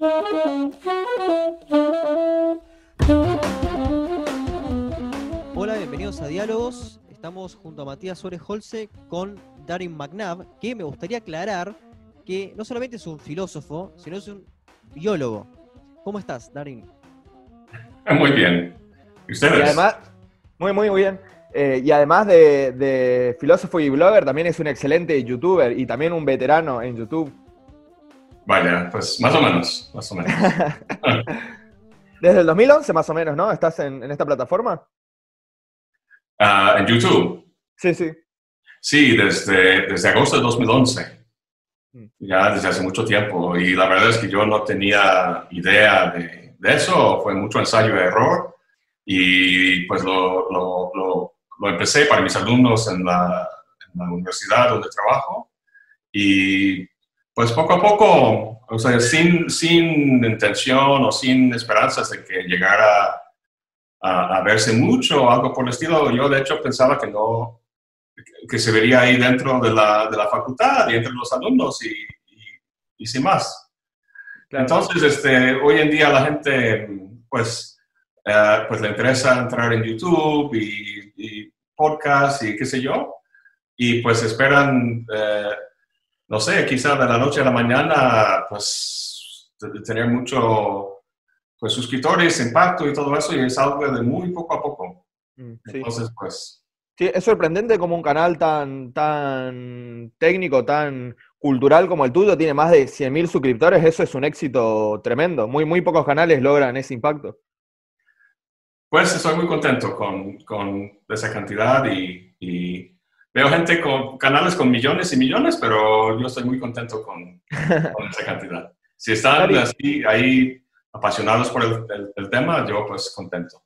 Hola, bienvenidos a Diálogos. Estamos junto a Matías Suárez Holce con Darin McNabb, que me gustaría aclarar que no solamente es un filósofo, sino es un biólogo. ¿Cómo estás, Darin? Muy bien. ¿Y ustedes? Y además, muy, muy, muy bien. Eh, y además de, de filósofo y blogger, también es un excelente youtuber y también un veterano en YouTube. Vaya, pues más o menos, más o menos. Desde el 2011 más o menos, ¿no? ¿Estás en, en esta plataforma? Ah, en YouTube, Sí, sí. sí, desde, desde agosto de 2011. Mm. Ya desde hace mucho tiempo. Y la verdad es que yo no tenía idea de, de eso. Fue mucho ensayo y error. Y pues lo, lo, lo, lo empecé para mis alumnos en la, en la universidad donde trabajo. Y pues poco a poco, o sea, sin, sin intención o sin esperanzas de que llegara a, a verse mucho o algo por el estilo, yo de hecho pensaba que no, que se vería ahí dentro de la, de la facultad y entre los alumnos y, y, y sin más. Claro. Entonces, este, hoy en día la gente, pues, eh, pues le interesa entrar en YouTube y, y podcast y qué sé yo, y pues esperan, eh, no sé, quizá de la noche a la mañana, pues, tener mucho, pues, suscriptores, impacto y todo eso, y es algo de muy poco a poco. Mm, sí. Entonces, pues, Sí, es sorprendente como un canal tan, tan técnico, tan cultural como el tuyo tiene más de 100.000 suscriptores. Eso es un éxito tremendo. Muy, muy pocos canales logran ese impacto. Pues estoy muy contento con, con esa cantidad y, y veo gente con canales con millones y millones, pero yo estoy muy contento con, con esa cantidad. Si están así ahí apasionados por el, el- el tema, yo pues contento.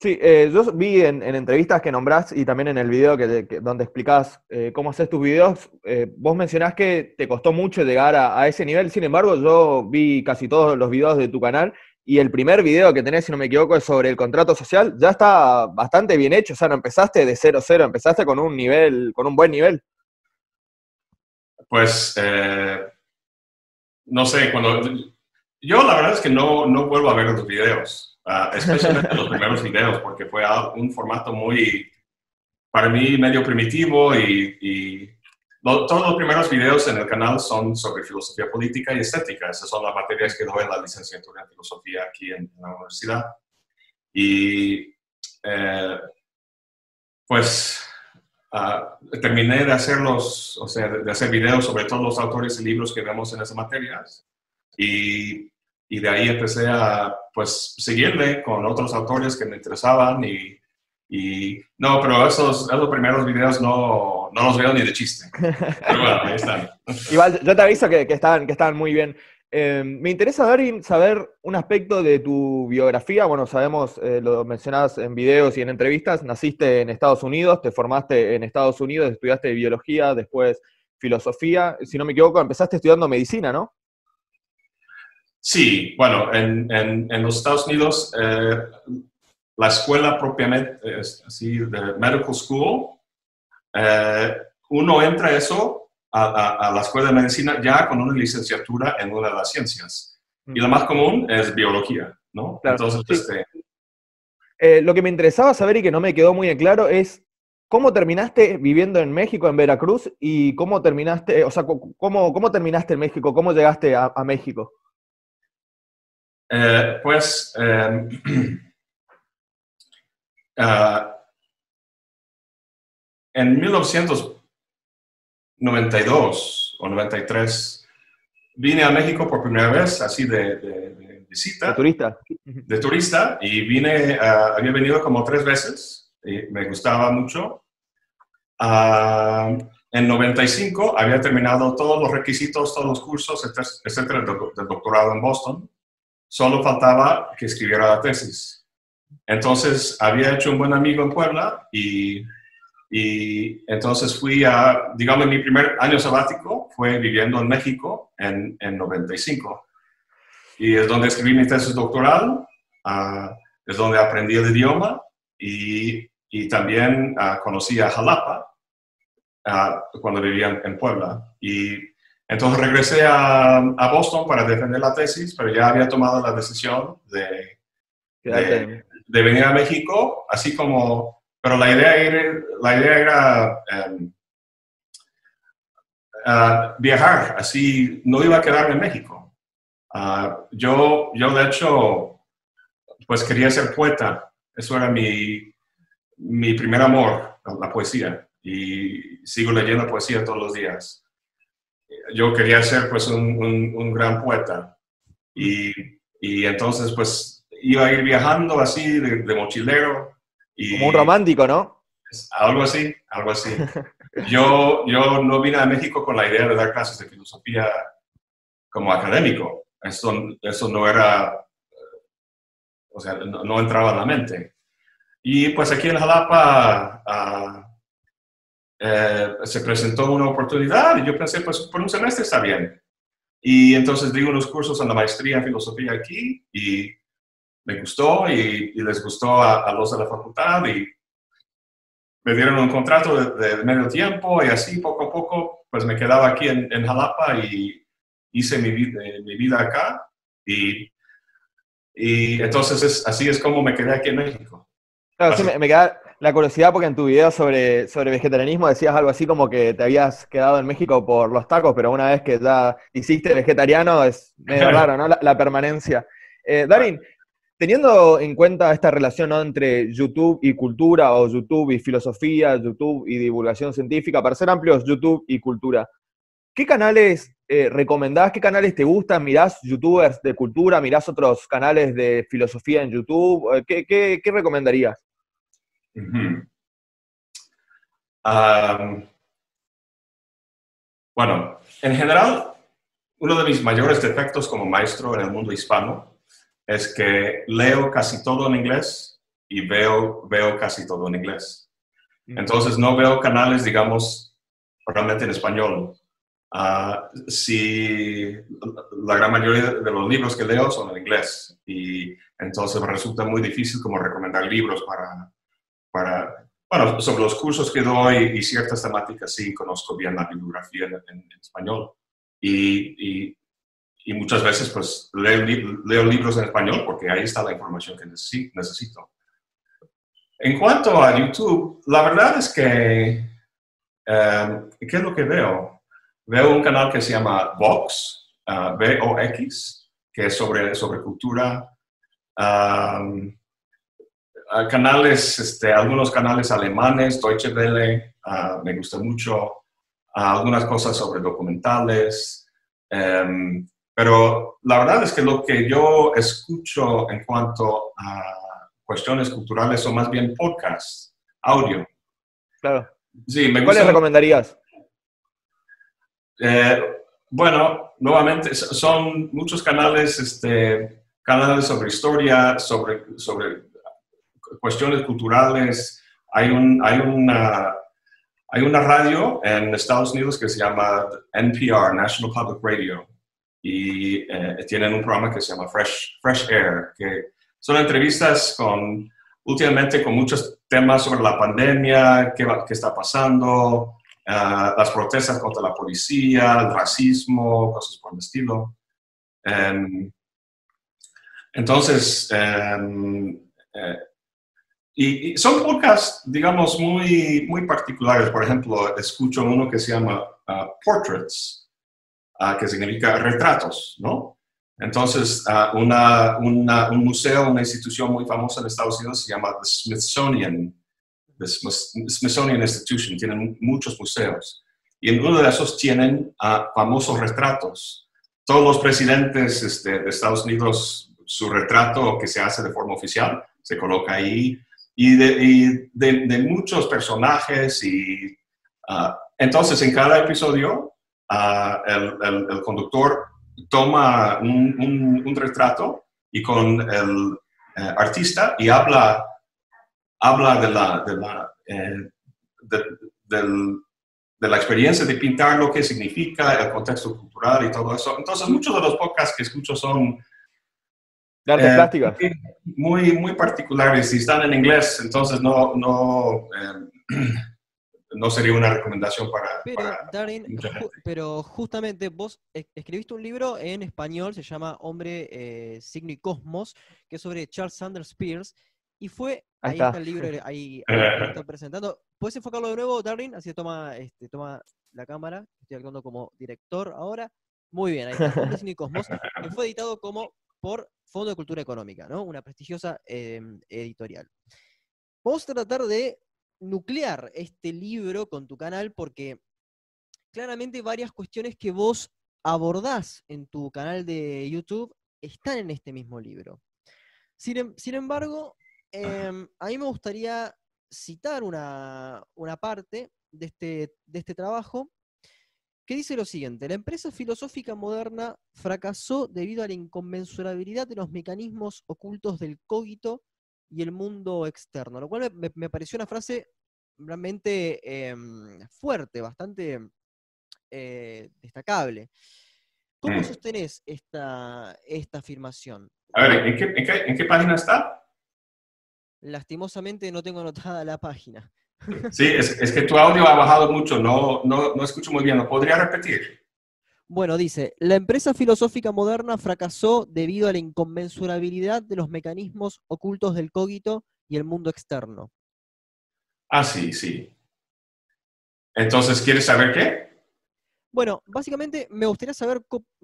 Sí, eh, yo vi en, en entrevistas que nombrás y también en el video que, que- donde explicás eh, cómo haces tus videos, eh, vos mencionás que te costó mucho llegar a, a ese nivel, sin embargo yo vi casi todos los videos de tu canal y el primer video que tenés, si no me equivoco, es sobre el contrato social, ya está bastante bien hecho, o sea, no empezaste de cero cero, empezaste con un nivel, con un buen nivel. Pues eh, no sé, cuando yo la verdad es que no, no vuelvo a ver los videos, ah, especialmente los primeros videos, porque fue un formato muy, para mí, medio primitivo y, y lo- todos los primeros videos en el canal son sobre filosofía política y estética. Esas son las materias que doy en la licenciatura en filosofía aquí en, la universidad. Y eh, pues ah, terminé de hacerlos, o sea, de, de hacer videos sobre todos los autores y libros que vemos en esas materias. Y, y de ahí empecé a, pues, seguirle con otros autores que me interesaban y, y no, pero esos, esos primeros videos no, no los veo ni de chiste. Pero bueno, ahí están. Igual, yo te aviso que, que están, que están muy bien. Eh, me interesa, Darin, saber un aspecto de tu biografía. Bueno, sabemos, eh, lo mencionás en videos y en entrevistas, naciste en Estados Unidos, te formaste en Estados Unidos, estudiaste biología, después filosofía. Si no me equivoco, empezaste estudiando medicina, ¿no? Sí, bueno, en, en, en los Estados Unidos, eh, la escuela propiamente, así, de medical school, eh, uno entra eso, a, a- a la escuela de medicina, ya con una licenciatura en una de las ciencias. Y la más común es biología, ¿no? Claro, Entonces, sí. este, Eh, lo que me interesaba saber y que no me quedó muy en claro es cómo terminaste viviendo en México, en Veracruz, y cómo terminaste, o sea, cómo, cómo terminaste en México, cómo llegaste a, a México. Eh, pues ah, en 1992 o 93 vine a México por primera vez, así de, de- de De visita, turista. de turista, y vine, ah, había venido como tres veces, y me gustaba mucho. Ah, en 95 había terminado todos los requisitos, todos los cursos, etcétera, del del doctorado en Boston solo faltaba que escribiera la tesis. Entonces, había hecho un buen amigo en Puebla y, y entonces fui a, digamos, mi primer año sabático fue viviendo en México en, en 95. Y es donde escribí mi tesis doctoral, ah, es donde aprendí el idioma y, y también ah, conocí a Jalapa ah, cuando vivía en, en Puebla. Y Entonces regresé a, a, Boston para defender la tesis, pero ya había tomado la decisión de, de, de venir a México, así como, pero la idea era, la idea era uh, viajar, así no iba a quedarme en México. Uh, yo, yo, de hecho, pues quería ser poeta, eso era mi, mi primer amor, la poesía, y sigo leyendo poesía todos los días. Yo quería ser pues un, un, un gran poeta y, y entonces pues iba a ir viajando así de, mochilero. Y, Como un romántico, ¿no? Algo así, algo así. Yo, yo no vine a México con la idea de dar clases de filosofía como académico. Eso, eso no era, o sea, no, entraba en la mente. Y pues aquí en Jalapa uh, eh, se presentó una oportunidad y yo pensé, pues por un semestre está bien. Y entonces di unos cursos en la maestría en filosofía aquí y me gustó y, les gustó a, los de la facultad y me dieron un contrato de, medio tiempo y así poco a poco pues me quedaba aquí en, Jalapa y hice mi, mi vida acá y, y entonces así es como me quedé aquí en México. Claro, sí, me, queda la curiosidad porque en tu video sobre, sobre vegetarianismo decías algo así como que te habías quedado en México por los tacos, pero una vez que ya hiciste vegetariano es medio raro, ¿no? La, permanencia. Eh, Darin, teniendo en cuenta esta relación entre YouTube y cultura, o YouTube y filosofía, YouTube y divulgación científica, para ser amplios, YouTube y cultura, ¿qué canales eh, recomendás? ¿Qué canales te gustan? ¿Mirás youtubers de cultura? ¿Mirás otros canales de filosofía en YouTube? Eh, ¿Qué, qué, recomendarías? bueno, en general, uno de mis mayores defectos como maestro en el mundo hispano es que leo casi todo en inglés y veo, veo casi todo en inglés. Entonces no veo canales, digamos, realmente en español. Uh, si la gran mayoría de los libros que leo son en inglés y entonces resulta muy difícil como recomendar libros para, para bueno, sobre los cursos que doy y ciertas temáticas sí conozco bien la bibliografía en, español y, y, y muchas veces pues leo, leo, libros en español porque ahí está la información que necesito. En cuanto a YouTube, la verdad es que, eh, ¿qué es lo que veo? Veo un canal que se llama Vox, uh, V-O-X, que es sobre, sobre cultura. Um, canales, este, algunos canales alemanes, Deutsche Welle, uh, me gusta mucho. algunas cosas sobre documentales. Um, pero la verdad es que lo que yo escucho en cuanto a cuestiones culturales son más bien podcasts, audio. Claro. Sí, me ¿Cuáles recomendarías? Eh, bueno, nuevamente, son muchos canales, este, canales sobre historia, sobre, sobre cuestiones culturales. Hay, un, hay, una, hay una radio en Estados Unidos que se llama NPR, National Public Radio y eh, tienen un programa que se llama Fresh, Fresh Air, que son entrevistas con, últimamente con muchos temas sobre la pandemia, qué, qué está pasando, uh, las protestas contra la policía, el racismo, cosas por el estilo. Um, entonces, um, uh, y, y, son podcasts, digamos, muy, muy particulares. Por ejemplo, escucho uno que se llama uh, Portraits, que significa retratos, ¿no? Entonces, una, un museo, una institución muy famosa en Estados Unidos se llama the Smithsonian, the Smithsonian Institution, tienen muchos museos. Y en uno de esos tienen famosos retratos. Todos los presidentes este, de Estados Unidos, su retrato que se hace de forma oficial, se coloca ahí. Y de, de, muchos personajes. Y, entonces, en cada episodio el, el, conductor toma un, un, retrato y con el eh, artista y habla, habla de, la, de, la, eh, de, la experiencia de pintar, lo que significa, el contexto cultural y todo eso. Entonces, muchos de los podcasts que escucho son... Eh, muy, muy particulares y están en inglés, entonces no, no no sería una recomendación para... Pero, para mucha ju- pero justamente vos es- escribiste un libro en español, se llama Hombre, eh, Signo y Cosmos, que es sobre Charles Sanders Peirce, y fue, Ahí ahí, está. está. el libro, ahí, ahí lo está presentando. ¿Puedes enfocarlo de nuevo, Darin? Así toma, este, toma la cámara, estoy actuando como director ahora. Muy bien, ahí está, Hombre, Signo y Cosmos, que fue editado como por Fondo de Cultura Económica, ¿no? Una prestigiosa eh, editorial. Vamos a tratar de nuclear este libro con tu canal porque claramente varias cuestiones que vos abordás en tu canal de YouTube están en este mismo libro. Sin, em- sin embargo, em, a mí me gustaría citar una, una parte de este, de este trabajo que dice lo siguiente, la empresa filosófica moderna fracasó debido a la inconmensurabilidad de los mecanismos ocultos del cogito y el mundo externo, lo cual me, pareció una frase realmente em, fuerte, bastante eh, destacable. ¿Cómo Mm. sostenés esta, esta afirmación? A ver, ¿en qué, en qué- en qué página está? Lastimosamente no tengo anotada la página. Sí, es, es que tu audio ha bajado mucho, no, no, no escucho muy bien, ¿lo podría repetir? Bueno, dice, la empresa filosófica moderna fracasó debido a la inconmensurabilidad de los mecanismos ocultos del cogito y el mundo externo. Ah, sí, sí. Entonces, ¿quieres saber qué? Bueno, básicamente me gustaría saber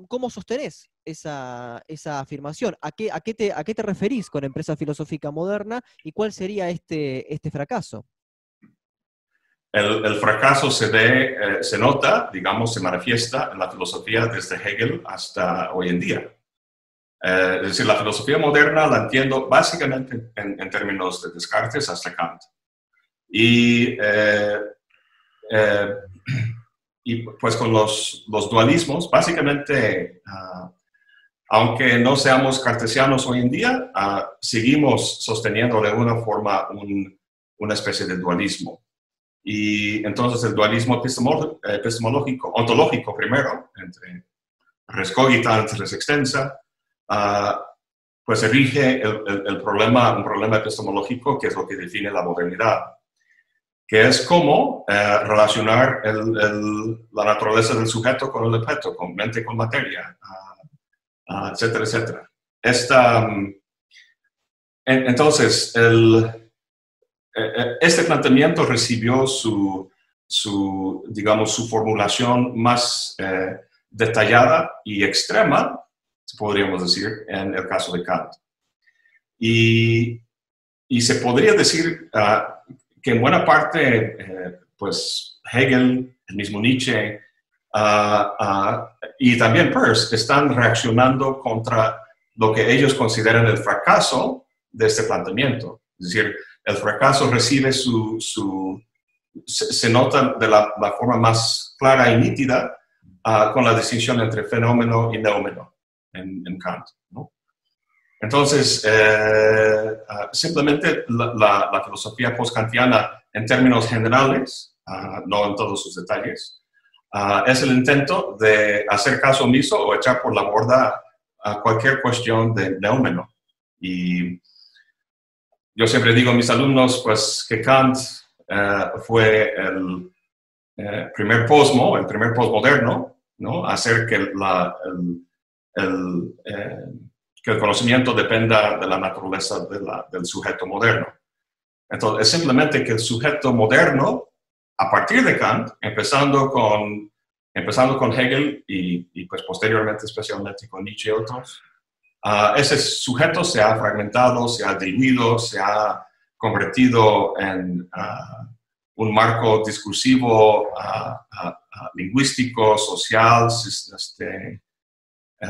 cómo sostenés esa, esa afirmación. ¿A qué, a, qué te, ¿A qué te referís con empresa filosófica moderna y cuál sería este, este fracaso? El, el fracaso se, ve, eh, se nota, digamos, se manifiesta en la filosofía desde Hegel hasta hoy en día. Eh, es decir, la filosofía moderna la entiendo básicamente en, en términos de Descartes hasta Kant. Y, eh, eh, y pues con los, los dualismos, básicamente, ah, aunque no seamos cartesianos hoy en día, ah, seguimos sosteniendo de alguna forma un- una especie de dualismo. Y entonces el dualismo epistemolo- epistemológico, ontológico primero, entre res cogitans, res extensa, ah, pues rige el, el- el problema, un problema epistemológico que es lo que define la modernidad, que es cómo eh, relacionar el- la naturaleza del sujeto con el objeto, con mente con materia, ah, ah, etcétera, etcétera. Esta, mm, en- entonces, el, eh, eh, este planteamiento recibió su, su, digamos, su formulación más eh, detallada y extrema, podríamos decir, en el caso de Kant. Y, y se podría decir ah, que en buena parte, eh, pues Hegel, el mismo Nietzsche ah, ah, y también Peirce están reaccionando contra lo que ellos consideran el fracaso de este planteamiento. Es decir, el fracaso recibe su, su se, nota de la, forma más clara y nítida uh, con la distinción entre fenómeno y neómeno en, en Kant. Entonces, eh, uh, simplemente la, la, la filosofía post-kantiana en términos generales, uh, no en todos sus detalles, es el intento de hacer caso omiso o echar por la borda a cualquier cuestión de neómeno. Y yo siempre digo a mis alumnos pues, que Kant uh, fue el uh, primer posmo, el primer posmoderno, ¿no? hacer que, la, el, el, eh, que, el, conocimiento dependa de la naturaleza de la, del sujeto moderno. Entonces, es simplemente que el sujeto moderno, a partir de Kant, empezando con, empezando con Hegel y, y pues posteriormente especialmente con Nietzsche y otros, Uh, ese sujeto se ha fragmentado, se ha diluido, se ha convertido en uh, un marco discursivo, uh, lingüístico, social, este,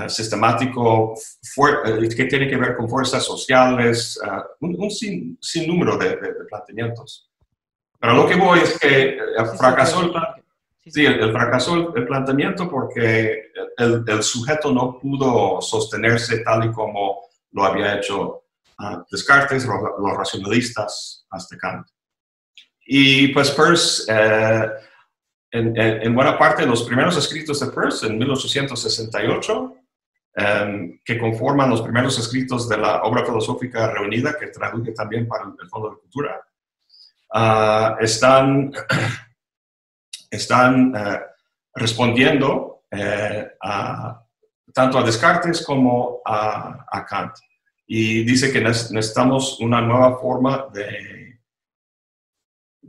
sistemático, que tiene que ver con fuerzas sociales, un, un sin, sin, número de, de, de, planteamientos. Pero lo que voy es que fracasó el plan. Sí, el, el fracasó el, el, planteamiento porque el, el, sujeto no pudo sostenerse tal y como lo había hecho uh, Descartes, los, los, racionalistas, hasta Kant. Y pues Peirce, eh, en, en, en, buena parte los primeros escritos de Peirce, en 1868, eh, que conforman los primeros escritos de la obra filosófica reunida, que traduje también para el Fondo de Cultura, uh, están están respondiendo tanto a Descartes como a, Kant. Y dice que necesitamos una nueva forma de,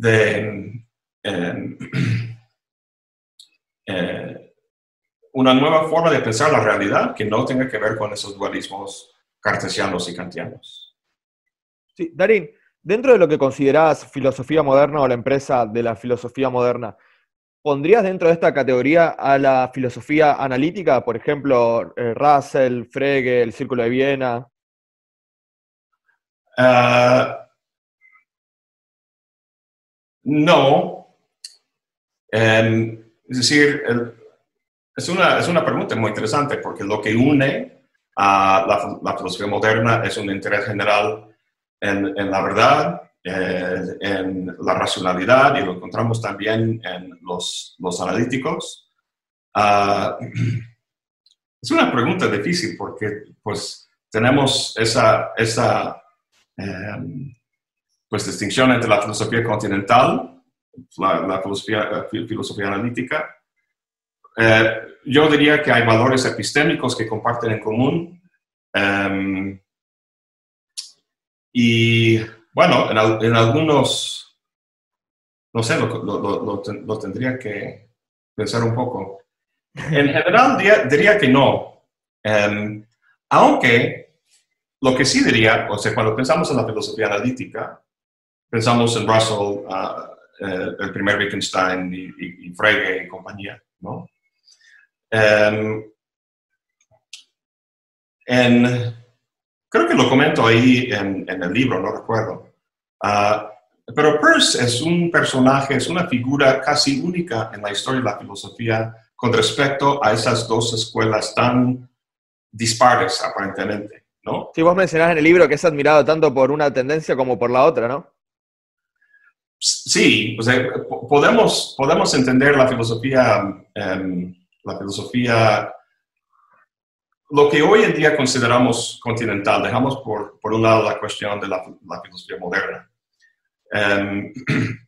em, eh, una nueva forma de pensar la realidad que no tenga que ver con esos dualismos cartesianos y kantianos. Sí, Darín, dentro de lo que consideras filosofía moderna o la empresa de la filosofía moderna, ¿pondrías dentro de esta categoría a la filosofía analítica, por ejemplo, eh, Russell, Frege, el Círculo de Viena? Ah, no. Em, es decir, es, una, es una pregunta muy interesante porque lo que une a la, filosofía moderna es un interés general en, en la verdad, eh, en la racionalidad y lo encontramos también en los, los analíticos. Ah, es una pregunta difícil porque pues tenemos esa, esa em, pues, distinción entre la filosofía continental, la, filosofía, filosofía, analítica. Eh, yo diría que hay valores epistémicos que comparten en común. Em, y bueno, en, algunos, no sé, lo, tendría que pensar un poco. En general diría, que no. Em, aunque lo que sí diría, o sea, cuando pensamos en la filosofía analítica, pensamos en Russell, ah, eh, el primer Wittgenstein y, Frege y compañía, ¿no? Em, creo que lo comento ahí en, el libro, no recuerdo. Ah, pero Peirce es un personaje, es una figura casi única en la historia de la filosofía con respecto a esas dos escuelas tan dispares, aparentemente, ¿no? Sí, vos mencionás en el libro que es admirado tanto por una tendencia como por la otra, ¿no? Sí, podemos, podemos entender la filosofía, em, la filosofía, lo que hoy en día consideramos continental, dejamos por, por un lado la cuestión de la, filosofía moderna. Em,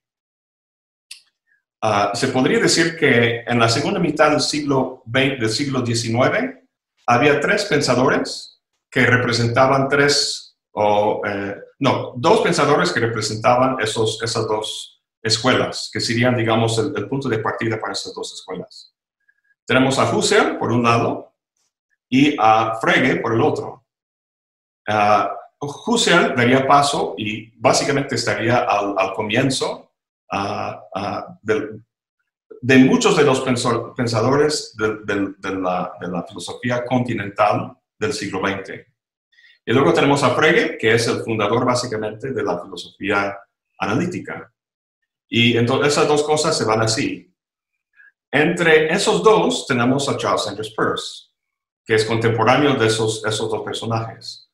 ah, se podría decir que en la segunda mitad del siglo, del siglo XIX había tres pensadores que representaban tres o, eh, no, dos pensadores que representaban esos, esas dos escuelas, que serían, digamos, el, punto de partida para esas dos escuelas. Tenemos a Husserl por un lado y a Frege por el otro. Uh, Husserl daría paso y básicamente estaría al, comienzo de, muchos de los pensadores de, la, de la filosofía continental del siglo XX. Y luego tenemos a Frege, que es el fundador básicamente de la filosofía analítica. Y entonces esas dos cosas se van así. Entre esos dos tenemos a Charles Sanders Peirce, que es contemporáneo de esos, esos dos personajes.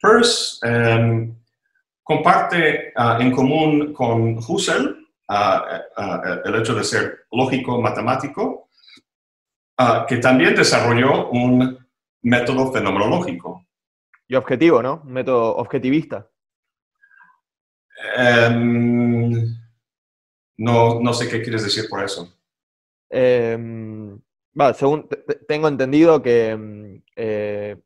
Peirce em, comparte ah, en común con Husserl ah, el hecho de ser lógico matemático, que también desarrolló un método fenomenológico. Y objetivo, ¿no? Un método objetivista. Em, no, no sé qué quieres decir por eso. Em, según tengo entendido que em, eh,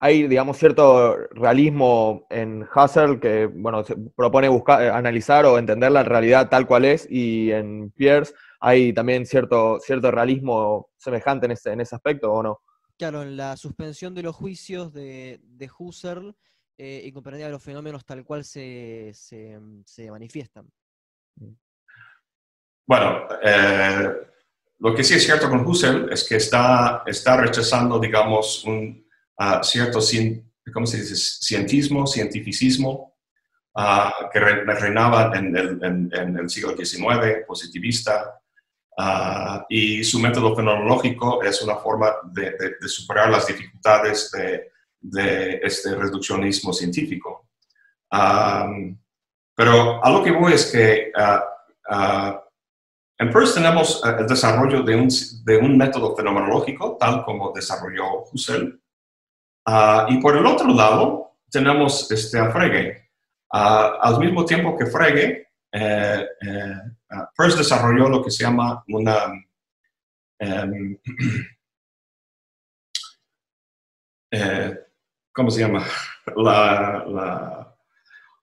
hay, digamos, cierto realismo en Husserl que, bueno, se propone buscar, eh, analizar o entender la realidad tal cual es, y en Pierce hay también cierto, cierto realismo semejante en ese, en ese aspecto, ¿o no? Claro, en la suspensión de los juicios de, de Husserl eh, y comprendía los fenómenos tal cual se, manifiestan. Bueno, eh, lo que sí es cierto con Husserl es que está, está rechazando, digamos, un uh, cierto, ¿cómo se dice?, cientismo, cientificismo, uh, que reinaba en el, en el siglo XIX, positivista, Ah, y su método fenomenológico es una forma de, superar las dificultades de, este reduccionismo científico. pero a lo que voy es que uh, en Peirce tenemos el desarrollo de un, de un, método fenomenológico, tal como desarrolló Husserl. y por el otro lado, tenemos este, a Frege. al mismo tiempo que Frege, eh, eh, uh, Peirce desarrolló lo que se llama una... em, eh, ¿Cómo se llama? La, la-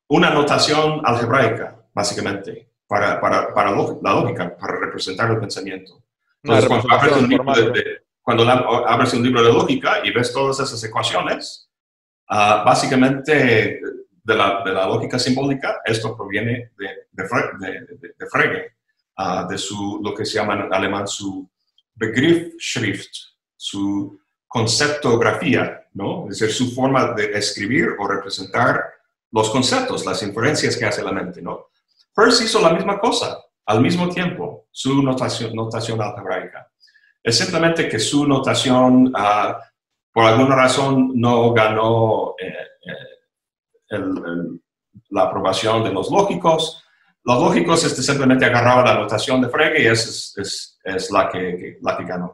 una notación algebraica, básicamente, para, para, para la lógica, para representar el pensamiento. Entonces, cuando abres, un libro de, de- cuando abres un libro de lógica y ves todas esas ecuaciones, ah, básicamente de la, de la lógica simbólica, esto proviene de, de, de- de- Frege, ah, de su, lo que se llama en alemán su Begriffsschrift, su conceptografía, ¿no? Es decir, su forma de escribir o representar los conceptos, las inferencias que hace la mente, ¿no? Peirce hizo la misma cosa al mismo tiempo, su notación, notación algebraica. Es simplemente que su notación, ah, por alguna razón, no ganó eh, eh, el- el- la aprobación de los lógicos. Los lógicos este, simplemente agarraban la notación de Frege y esa es, es- es la, que, la que ganó.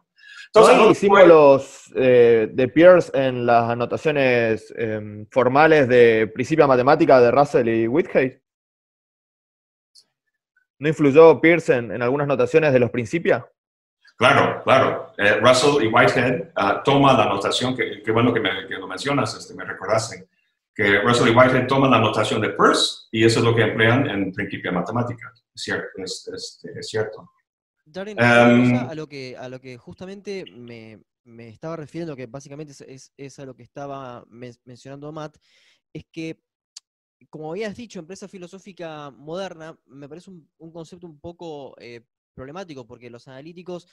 ¿No Entonces, hay lo- símbolos eh, de Peirce en las anotaciones em, formales de Principia Matemática de Russell y Whitehead? ¿No influyó Peirce en, en algunas notaciones de los Principia? Claro, claro. Eh, Russell y Whitehead toman la notación, que, que bueno que, me, que lo mencionas, este, me recordaste, que Russell y Whitehead toman la notación de Peirce y eso es lo que emplean en Principia Matemática. Es cierto. Es, es- es cierto. Darren, cosa a lo que a lo que justamente me, me estaba refiriendo, que básicamente es, es- es a lo que estaba men- mencionando Matt, es que, como habías dicho, empresa filosófica moderna, me parece un, concepto un poco eh, problemático, porque los analíticos,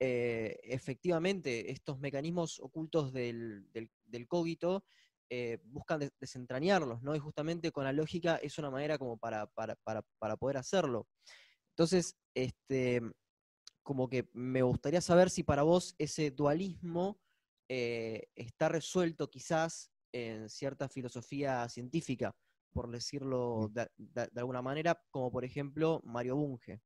eh, efectivamente, estos mecanismos ocultos del, del, cogito, eh, buscan des- desentrañarlos, ¿no? Y justamente con la lógica es una manera como para, para, para, para poder hacerlo. Entonces, este, como que me gustaría saber si para vos ese dualismo está resuelto quizás en cierta filosofía científica, por decirlo de, de- de alguna manera, como por ejemplo Mario Bunge.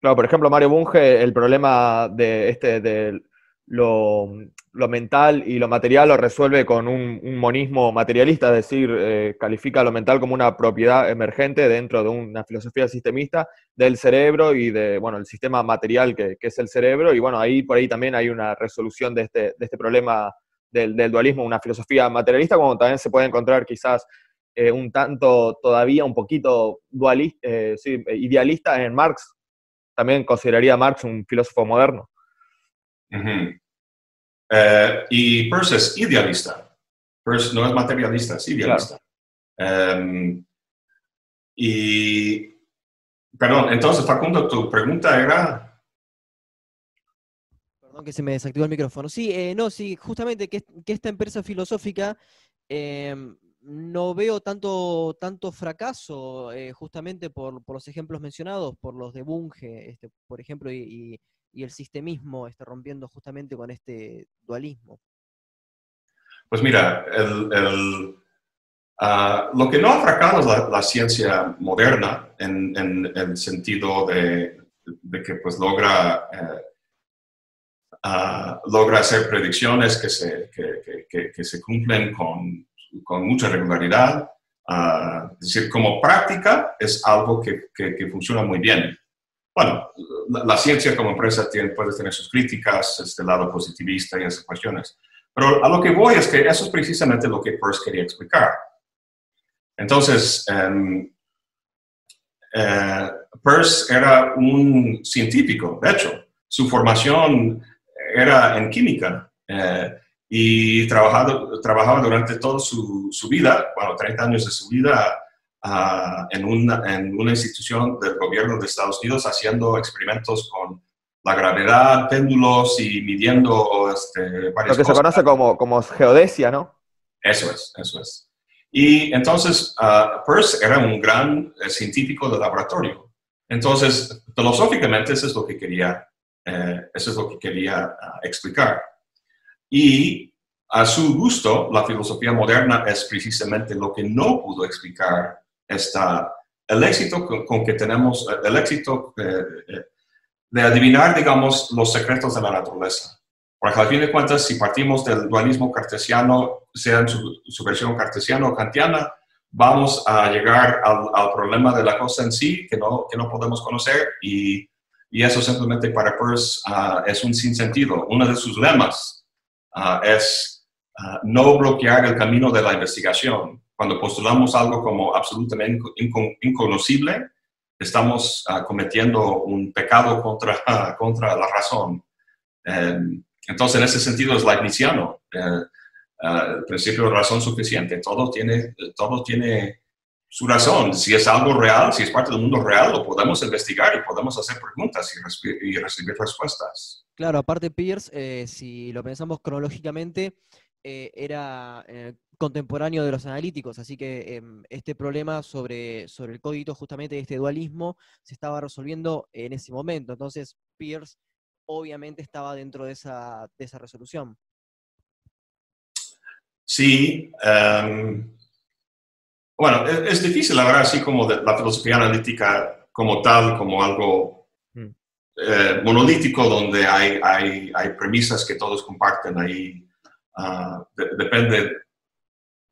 Claro, por ejemplo, Mario Bunge, el problema de este de lo, lo mental y lo material lo resuelve con un, un monismo materialista, es decir, eh, califica lo mental como una propiedad emergente dentro de una filosofía sistemista del cerebro y de, bueno, el sistema material que, que es el cerebro, y bueno, ahí por ahí también hay una resolución de este, de este problema del, del dualismo, una filosofía materialista, como también se puede encontrar quizás eh, un tanto todavía un poquito dualista, sí, idealista en Marx, también consideraría a Marx un filósofo moderno. Eh, y Peirce es idealista. Peirce no es materialista, es idealista. Em, y, perdón, entonces Facundo, tu pregunta era... Perdón que se me desactivó el micrófono. Sí, eh, no, sí, justamente que, esta empresa filosófica em, no veo tanto, tanto fracaso, eh, justamente por, los ejemplos mencionados, por los de Bunge, este, por ejemplo, y, el sistemismo este, rompiendo justamente con este dualismo. Pues mira, ah, lo que no ha fracasado es la, ciencia moderna en, el sentido de, de que pues logra, eh, ah, logra hacer predicciones que se, que, se cumplen con, con mucha regularidad. Ah, es decir, como práctica es algo que, funciona muy bien. Bueno, la, ciencia como empresa tiene, puede tener sus críticas, este lado positivista y esas cuestiones. Pero a lo que voy es que eso es precisamente lo que Peirce quería explicar. Entonces, em, eh, Peirce era un científico, de hecho, su formación era en química eh, y trabajado, trabajaba durante toda su, su vida, bueno, 30 años de su vida, ah, en, una, en una institución del gobierno de Estados Unidos haciendo experimentos con la gravedad, péndulos y midiendo este, varias Lo que se cosas. conoce como, como geodesia, ¿no? Eso es, eso es. Y entonces, ah, Peirce era un gran eh, científico de laboratorio. Entonces, filosóficamente, eso es lo que quería, eh, eso es lo que quería ah, explicar. Y a su gusto, la filosofía moderna es precisamente lo que no pudo explicar esta, el éxito con, que tenemos, eh, el éxito eh, eh, de adivinar, digamos, los secretos de la naturaleza. Porque al fin de cuentas, si partimos del dualismo cartesiano, sea en su, su versión cartesiana o kantiana, vamos a llegar al, problema de la cosa en sí que no, que no podemos conocer y, y eso simplemente para Peirce ah, es un sinsentido. Uno de sus lemas ah, es ah, no bloquear el camino de la investigación. Cuando postulamos algo como absolutamente inconocible, estamos cometiendo un pecado contra, contra la razón. Em, entonces, en ese sentido es leibniziano. Eh, el principio de razón suficiente. Todo tiene, todo tiene su razón. Si es algo real, si es parte del mundo real, lo podemos investigar y podemos hacer preguntas y, recibir respuestas. Claro, aparte Pierce, eh, si lo pensamos cronológicamente, eh, era eh, contemporáneo de los analíticos, así que em, este problema sobre, sobre el código justamente este dualismo se estaba resolviendo en ese momento. Entonces, Pierce obviamente estaba dentro de esa, de esa resolución. Sí. Em, bueno, es, difícil hablar así como de la filosofía analítica como tal, como algo mm. eh, monolítico donde hay, hay, hay, premisas que todos comparten ahí. Ah, depende,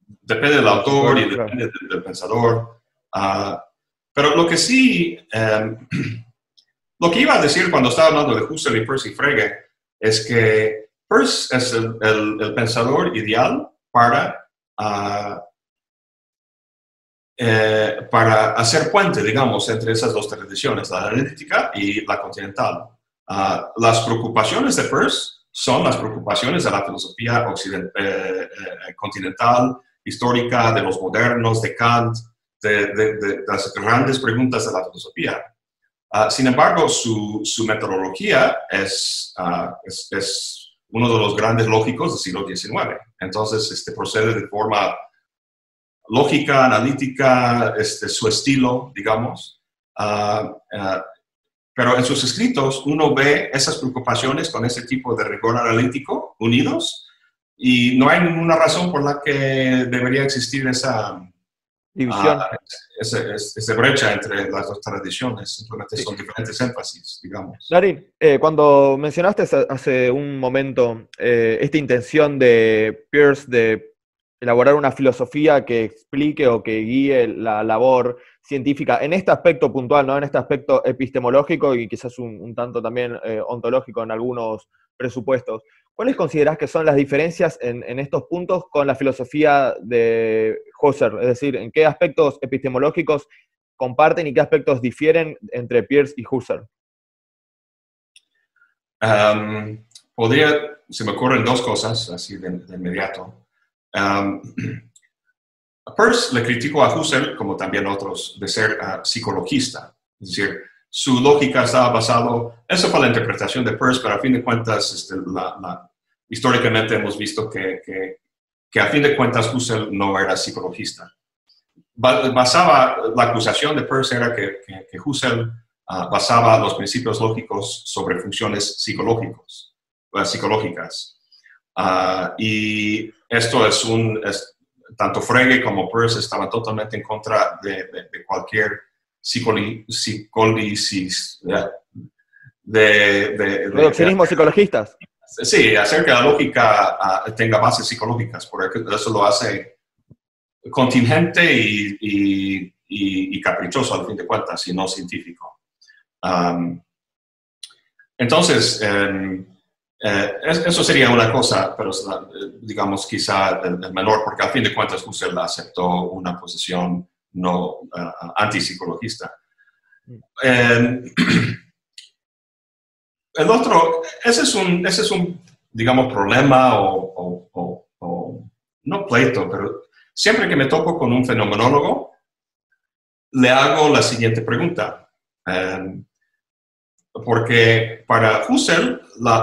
depende del autor y depende del, pensador. Ah, pero lo que sí, em, lo que iba a decir cuando estaba hablando de Husserl y Percy Frege es que Peirce es el, el pensador ideal para, ah, eh, para hacer puente, digamos, entre esas dos tradiciones, la analítica y la continental. Ah, las preocupaciones de Peirce son las preocupaciones de la filosofía eh, eh, continental, histórica, de los modernos, de Kant, de, las grandes preguntas de la filosofía. Ah, sin embargo, su, metodología es, es uno de los grandes lógicos del siglo XIX. Entonces, este, procede de forma lógica, analítica, este, su estilo, digamos. Ah, ah, pero en sus escritos uno ve esas preocupaciones con ese tipo de rigor analítico unidos y no hay ninguna razón por la que debería existir esa, división. Ah, esa, brecha entre las dos tradiciones, simplemente son diferentes énfasis, digamos. Darín, eh, cuando mencionaste hace un momento eh, esta intención de Pierce de elaborar una filosofía que explique o que guíe la labor científica en este aspecto puntual, ¿no? en este aspecto epistemológico y quizás un, tanto también eh, ontológico en algunos presupuestos. ¿Cuáles considerás que son las diferencias en, estos puntos con la filosofía de Husserl? Es decir, ¿en qué aspectos epistemológicos comparten y qué aspectos difieren entre Peirce y Husserl? podría, se me ocurren dos cosas así de, inmediato. Peirce le criticó a Husserl, como también otros, de ser ah, psicologista. Es decir, su lógica estaba basado, eso fue la interpretación de Peirce, pero a fin de cuentas, este, históricamente hemos visto que, a fin de cuentas Husserl no era psicologista. Basaba, la acusación de Peirce era que, Husserl ah, basaba los principios lógicos sobre funciones psicológicos, uh, psicológicas. Uh, y esto es un, tanto Frege como Peirce estaban totalmente en contra de, de cualquier psicólisis, de, de, de, psicologistas. Sí, hacer que la lógica ah, tenga bases psicológicas, porque eso lo hace contingente y, y, caprichoso al fin de cuentas, y no científico. entonces, em, eh, eso sería una cosa, pero digamos quizá el, menor, porque al fin de cuentas Husserl aceptó una posición no uh, antipsicologista. Em, el otro, ese es un, ese es un digamos, problema o, no pleito, pero siempre que me toco con un fenomenólogo, le hago la siguiente pregunta. Em, porque para Husserl,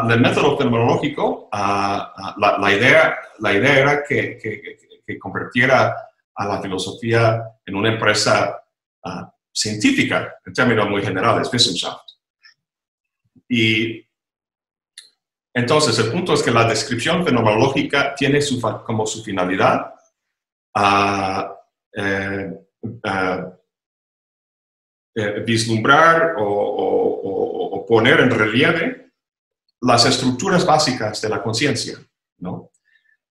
el método fenomenológico, ah, ah, la, idea, la idea era que, que convirtiera a la filosofía en una empresa ah, científica, en términos muy generales, Wissenschaft. Y entonces, el punto es que la descripción fenomenológica tiene su, como su finalidad a eh, vislumbrar o, poner en relieve las estructuras básicas de la conciencia, ¿no?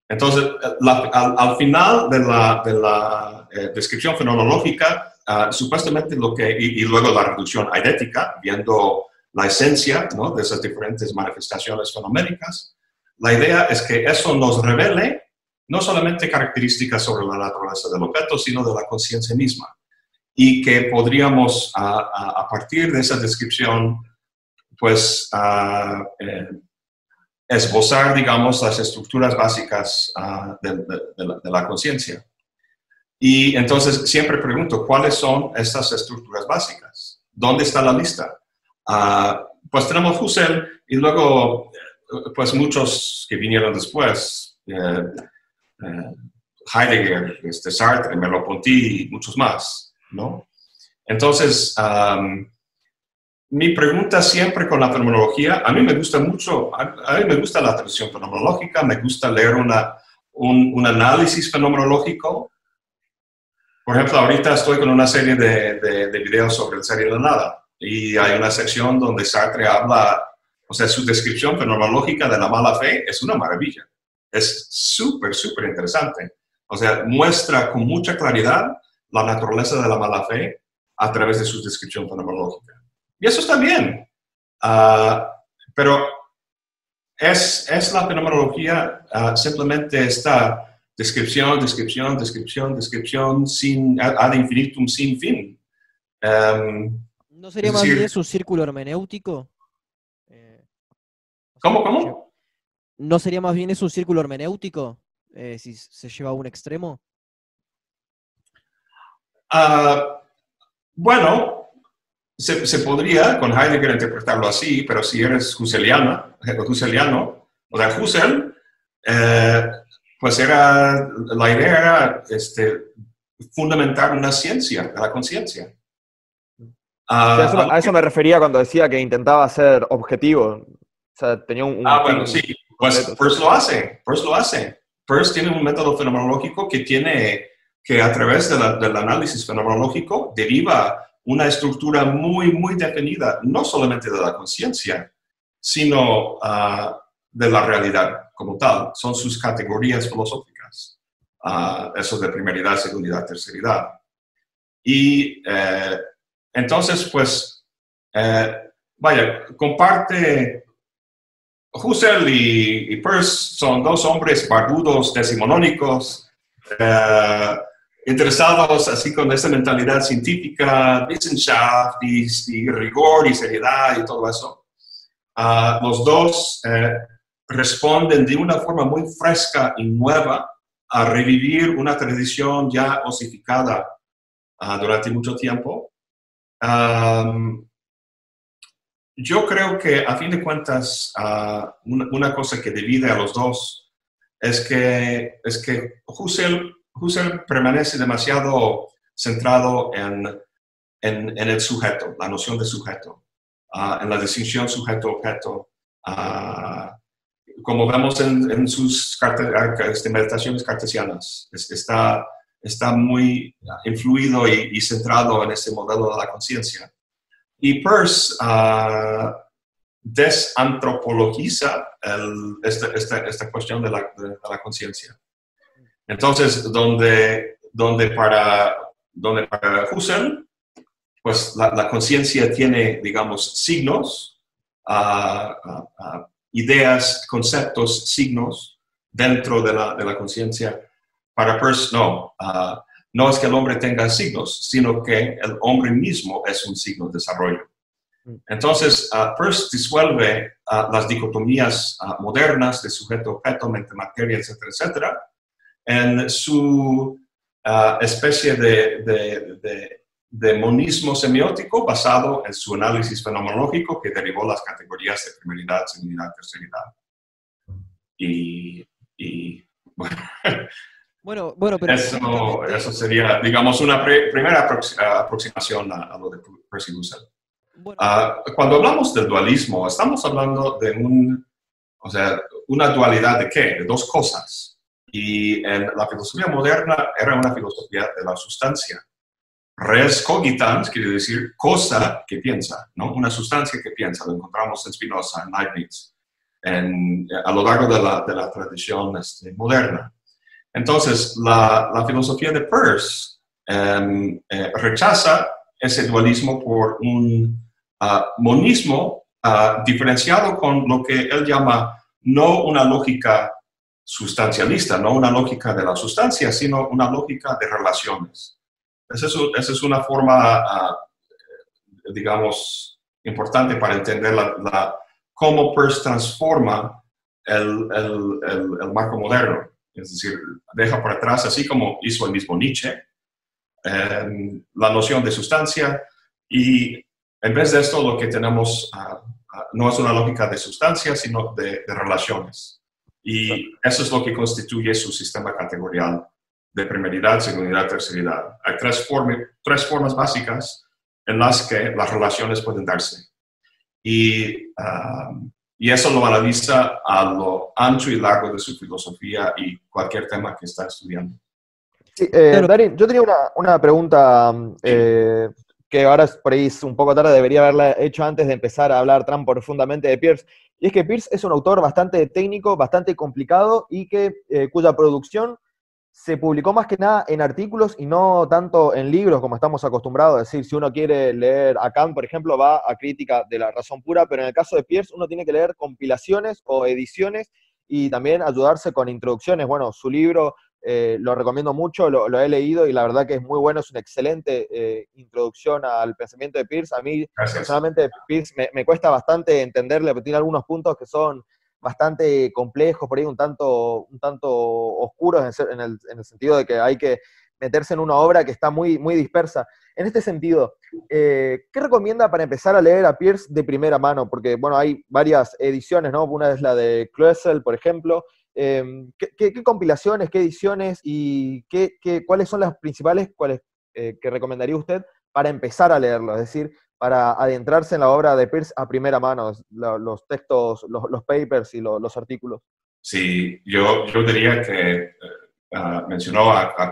Entonces, al, final de la, eh, descripción fenomenológica, ah, supuestamente lo que, y, y, luego la reducción eidética, viendo la esencia ¿no? de esas diferentes manifestaciones fenoménicas, la idea es que eso nos revele no solamente características sobre la naturaleza del objeto, sino de la conciencia misma. Y que podríamos, a, partir de esa descripción, pues eh, esbozar, digamos, las estructuras básicas de, la, conciencia. Y entonces siempre pregunto, ¿cuáles son estas estructuras básicas? ¿Dónde está la lista? pues tenemos Husserl y luego, pues muchos que vinieron después, eh, eh, Heidegger, este, Sartre, Merleau-Ponty y muchos más, ¿no? Entonces, mi pregunta siempre con la fenomenología, a mí me gusta mucho, a, mí me gusta la tradición fenomenológica, me gusta leer una, un, análisis fenomenológico. Por ejemplo, ahorita estoy con una serie de, de, videos sobre el ser y la nada, y hay una sección donde Sartre habla, o sea, su descripción fenomenológica de la mala fe es una maravilla. Es súper, súper interesante. O sea, muestra con mucha claridad la naturaleza de la mala fe a través de su descripción fenomenológica. Y eso está bien. Ah, pero es, es, la fenomenología uh, simplemente esta descripción, descripción, descripción, descripción sin, ad infinitum, sin fin. Um, ¿No sería más bien un círculo hermenéutico? Eh, ¿Cómo, cómo? ¿No sería más bien eso un círculo hermenéutico eh, si se lleva a un extremo? Uh, bueno, se, se, podría con Heidegger interpretarlo así, pero si eres husserliano, husserliano o sea, Husserl, eh, pues era, la idea era este, fundamentar una ciencia la conciencia. a eso me refería cuando decía que intentaba ser objetivo. O sea, tenía un... ah, bueno, sí. Pues Peirce lo hace, Peirce lo hace. Peirce tiene un método fenomenológico que tiene, que a través del análisis fenomenológico deriva una estructura muy, muy definida, no solamente de la conciencia, sino uh, de la realidad como tal. Son sus categorías filosóficas, uh, eso de primeridad, segundidad, terceridad. Y eh, entonces, pues, eh, vaya, comparte Husserl y, Peirce son dos hombres barbudos, decimonónicos, eh, interesados así con esa mentalidad científica, Wissenschaft y, rigor y seriedad y todo eso. Ah, los dos eh, responden de una forma muy fresca y nueva a revivir una tradición ya osificada ah, durante mucho tiempo yo creo que a fin de cuentas, ah, una, cosa que divide a los dos es que, es que Husserl, permanece demasiado centrado en, en, el sujeto, la noción de sujeto, ah, en la distinción sujeto-objeto. Ah, como vemos en, sus este, meditaciones cartesianas, está, está muy influido y, y centrado en ese modelo de la conciencia. Y Peirce uh, desantropologiza esta, cuestión de la, conciencia. Entonces, donde, donde, para, donde para Husserl, pues la, conciencia tiene, digamos, signos, ah, ah, ideas, conceptos, signos dentro de la, de la conciencia. Para Peirce, no no es que el hombre tenga signos, sino que el hombre mismo es un signo de desarrollo. Entonces, Peirce disuelve las dicotomías modernas de sujeto-objeto, mente-materia, etcétera, etcétera, en su especie de, de, monismo semiótico basado en su análisis fenomenológico que derivó las categorías de primeridad, segundidad, terceridad. Y, y bueno, Bueno, bueno, pero... Eso, eso sería, digamos, una primera aproximación a, lo de Percy ah, cuando hablamos del dualismo, estamos hablando de un, o sea, una dualidad de qué? De dos cosas. Y en la filosofía moderna era una filosofía de la sustancia. Res cogitans quiere decir cosa que piensa, ¿no? Una sustancia que piensa. Lo encontramos en Spinoza, en Leibniz, en, a lo largo de la, de la tradición este, moderna. Entonces, la, filosofía de Peirce em, eh, rechaza ese dualismo por un ah, monismo ah, diferenciado con lo que él llama no una lógica sustancialista, no una lógica de la sustancia, sino una lógica de relaciones. Esa es, una forma, ah, digamos, importante para entender la, cómo Peirce transforma el, marco moderno. Es decir, deja por atrás, así como hizo el mismo Nietzsche, em, la noción de sustancia y en vez de esto lo que tenemos ah, ah, no es una lógica de sustancia, sino de, relaciones. Y eso es lo que constituye su sistema categorial de primeridad, segundidad, terceridad. Hay tres, tres formas básicas en las que las relaciones pueden darse. Y, um, y eso lo analiza a lo ancho y largo de su filosofía y cualquier tema que está estudiando. Sí, eh, Darín, yo tenía una, una pregunta um, eh, que ahora es un poco tarde, debería haberla hecho antes de empezar a hablar tan profundamente de Pierce. Y es que Pierce es un autor bastante técnico, bastante complicado y que, eh, cuya producción se publicó más que nada en artículos y no tanto en libros como estamos acostumbrados a decir. Si uno quiere leer a Kant, por ejemplo, va a crítica de la razón pura, pero en el caso de Pierce uno tiene que leer compilaciones o ediciones y también ayudarse con introducciones. Bueno, su libro eh, lo recomiendo mucho, lo, he leído y la verdad que es muy bueno, es una excelente eh, introducción al pensamiento de Pierce. A mí personalmente Pierce me, me, cuesta bastante entenderle, pero tiene algunos puntos que son bastante complejos, por ahí un tanto, un tanto oscuros en el, en el, sentido de que hay que meterse en una obra que está muy, muy dispersa. En este sentido, eh, ¿qué recomienda para empezar a leer a Pierce de primera mano? Porque, bueno, hay varias ediciones, ¿no? Una es la de Kloessel, por ejemplo. Em, ¿qué, compilaciones, qué ediciones y qué, cuáles son las principales cuáles, eh, que recomendaría usted para empezar a leerlo? Es decir, para adentrarse en la obra de Pierce a primera mano, los textos, los, papers y los artículos. Sí, yo, yo diría que eh, ah, mencionó a, a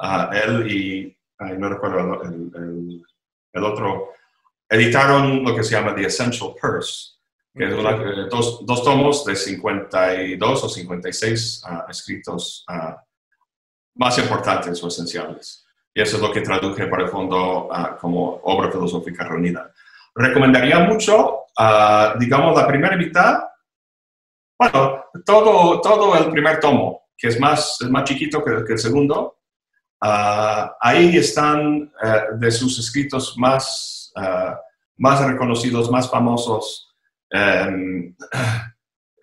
a él y, no recuerdo el, el, otro, editaron lo que se llama The Essential Purse, que es eh, dos, dos, tomos de 52 o 56 ah, escritos ah, más importantes o esenciales. Y eso es lo que traduje para el fondo ah, como obra filosófica reunida. Recomendaría mucho, digamos, la primera mitad, bueno, todo, todo el primer tomo, que es más, es más chiquito que, el segundo. Ah, ahí están eh, de sus escritos más, más reconocidos, más famosos. Em,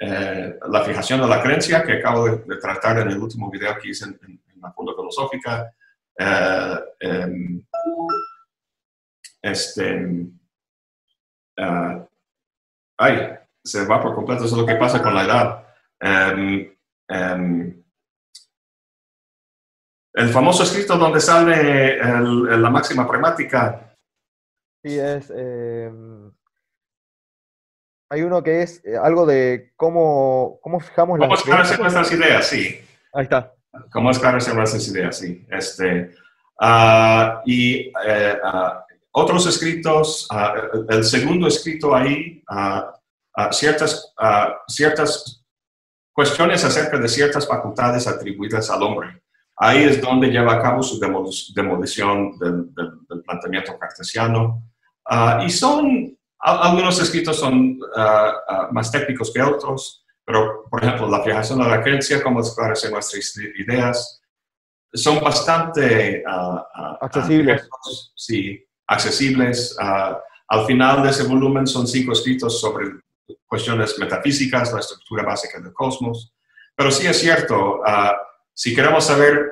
eh, la fijación de la creencia, que acabo de, tratar en el último video que hice en, en la Funda Filosófica, eh, em, este, uh, ay, se va por completo, eso es lo que pasa con la edad. Em, em, el famoso escrito donde sale la máxima pragmática. Sí, es. Hay uno que es eh, algo de cómo, cómo fijamos ¿Cómo las. nuestras ideas? Sí. Ahí está. ¿Cómo esclarecer nuestras ideas? Sí. Este, uh, y uh, otros escritos, el segundo escrito ahí, ciertas, ciertas cuestiones acerca de ciertas facultades atribuidas al hombre. Ahí es donde lleva a cabo su demolición del, del, planteamiento cartesiano. y son, algunos escritos son más técnicos que otros, pero, por ejemplo, la fijación de la creencia, cómo esclarecer nuestras ideas, son bastante ah, ah, accesibles. sí, accesibles. Al final de ese volumen son cinco escritos sobre cuestiones metafísicas, la estructura básica del cosmos. Pero sí es cierto, si queremos saber,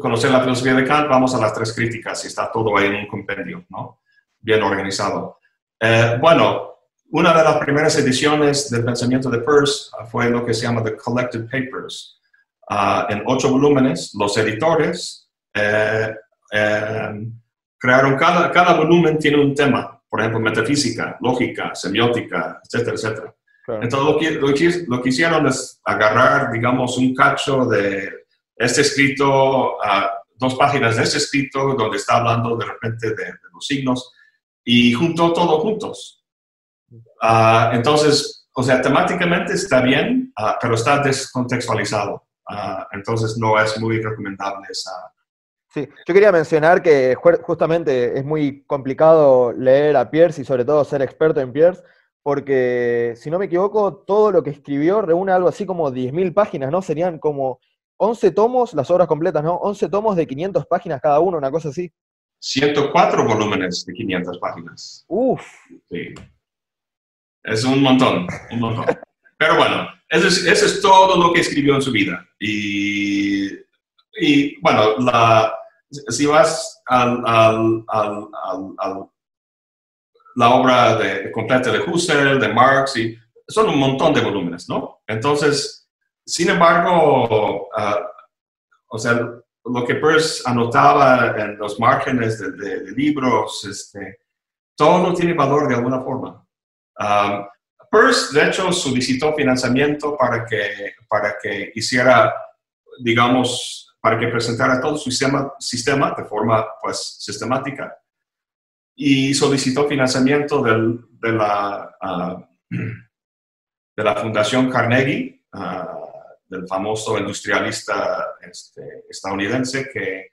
conocer la filosofía de Kant, vamos a las tres críticas y está todo ahí en un compendio, ¿no? Bien organizado. Eh, bueno, una de las primeras ediciones del pensamiento de Peirce fue lo que se llama The Collected Papers. Ah, en ocho volúmenes, los editores eh, eh, crearon, cada, cada volumen tiene un tema, por ejemplo, metafísica, lógica, semiótica, etcétera, etcétera. Entonces, lo que, lo, que, hicieron es agarrar, digamos, un cacho de este escrito, uh, dos páginas de este escrito, donde está hablando de repente de, de los signos, y juntó todo juntos. Ah, entonces, o sea, temáticamente está bien, ah, pero está descontextualizado. Entonces no es muy recomendable esa. Sí, yo quería mencionar que justamente es muy complicado leer a Pierce y sobre todo ser experto en Pierce, porque si no me equivoco, todo lo que escribió reúne algo así como 10.000 páginas, ¿no? Serían como 11 tomos, las obras completas, ¿no? 11 tomos de 500 páginas cada uno, una cosa así. 104 volúmenes de 500 páginas. Uf. Sí. Es un montón, un montón. Pero bueno, eso es, eso es todo lo que escribió en su vida. Y, y bueno, la, si vas al, al, al, la obra de, completa de Husserl, de Marx, y son un montón de volúmenes, ¿no? Entonces, sin embargo, uh, o sea, lo que Peirce anotaba en los márgenes de, libros, este, todo tiene valor de alguna forma. Um, Peirce, de hecho, solicitó financiamiento para que, para que hiciera, digamos, para que presentara todo su sistema, sistema de forma pues, sistemática y solicitó financiamiento del, de, la, uh, de la Fundación Carnegie, uh, del famoso industrialista este, estadounidense, que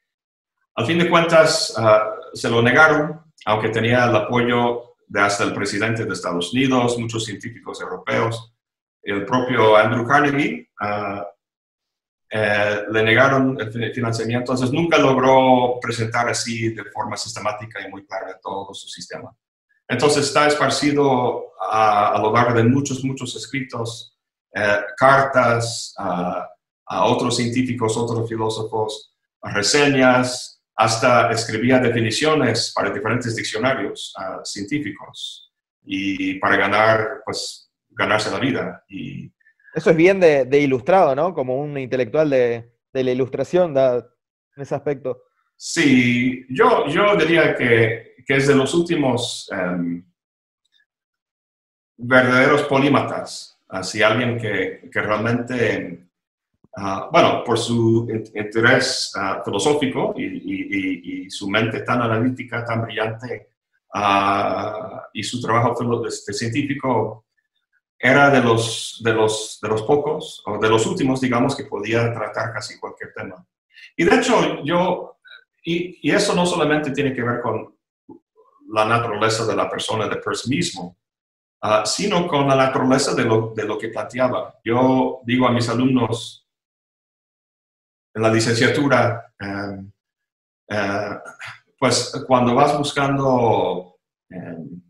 al fin de cuentas uh, se lo negaron, aunque tenía el apoyo de hasta el presidente de Estados Unidos, muchos científicos europeos, el propio Andrew Carnegie, eh, le negaron el financiamiento, entonces nunca logró presentar así de forma sistemática y muy clara todo su sistema. Entonces está esparcido a, lo largo de muchos, muchos escritos, eh, cartas a, otros científicos, otros filósofos, reseñas, hasta escribía definiciones para diferentes diccionarios científicos y para ganar, pues, ganarse la vida. Y eso es bien de, ilustrado, ¿no? Como un intelectual de, la ilustración en ese aspecto. Sí, yo, yo diría que, es de los últimos em, verdaderos polímatas, así alguien que, realmente, ah, bueno, por su interés ah, filosófico y, su mente tan analítica, tan brillante, ah, y su trabajo científico, era de los, de, los, de los pocos, o de los últimos, digamos, que podía tratar casi cualquier tema. Y de hecho, yo, y, y eso no solamente tiene que ver con la naturaleza de la persona, de Peirce mismo, ah, sino con la naturaleza de lo, de lo que planteaba. Yo digo a mis alumnos en la licenciatura, em, eh, pues cuando vas buscando em,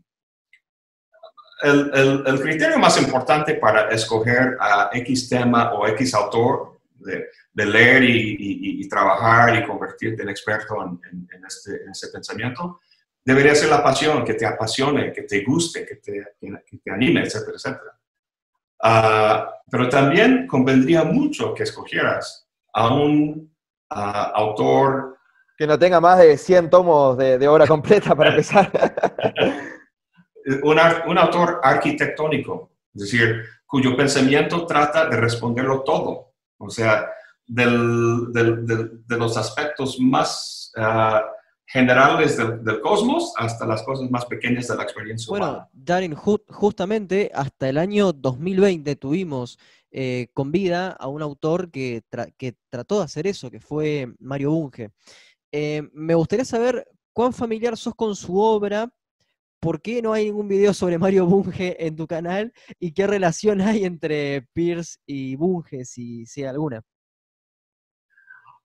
el, el, criterio más importante para escoger a X tema o X autor, de, leer y, trabajar y convertirte en experto en, en, en, este, pensamiento, debería ser la pasión, que te apasione, que te guste, que te, que te anime, etcétera, etcétera. Ah, pero también convendría mucho que escogieras a un autor... Que no tenga más de 100 tomos de, de obra completa para empezar. un, autor arquitectónico, es decir, cuyo pensamiento trata de responderlo todo, o sea, del, de los aspectos más ah, generales del, cosmos hasta las cosas más pequeñas de la experiencia bueno, humana. Bueno, Darin, justamente hasta el año 2020 tuvimos eh, con vida a un autor que, que, trató de hacer eso, que fue Mario Bunge. Eh, me gustaría saber cuán familiar sos con su obra ¿por qué no hay ningún video sobre Mario Bunge en tu canal? ¿Y qué relación hay entre Pierce y Bunge, si, hay alguna?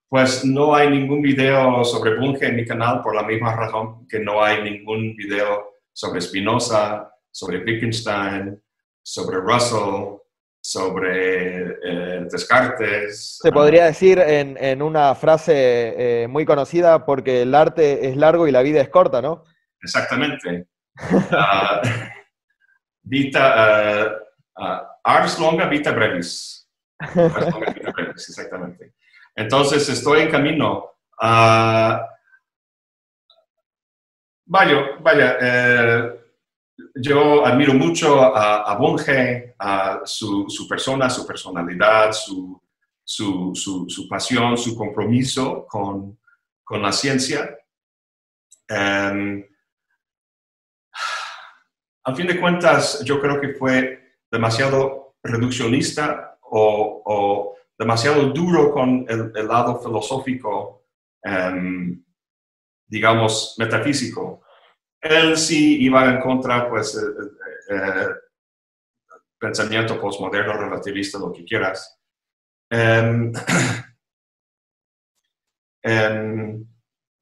Pues no hay ningún video sobre Bunge en mi canal por la misma razón que no hay ningún video sobre Spinoza, sobre Wittgenstein, sobre Russell, sobre eh, Descartes. Se podría decir en, una frase eh, muy conocida, porque el arte es largo y la vida es corta, ¿no? Exactamente. Uh, vita, uh, uh, ars longa, vita brevis. vita brevis, exactamente. Entonces estoy en camino. vaya, vaya, eh, yo admiro mucho a, a Bunge, a su, su, persona, su personalidad, su, su, su pasión, su compromiso con, con la ciencia. Um, al fin de cuentas, yo creo que fue demasiado reduccionista o, demasiado duro con el, el lado filosófico, em, digamos, metafísico. Él sí iba en contra, pues, eh, eh, eh, pensamiento postmoderno, relativista, lo que quieras. Em, em,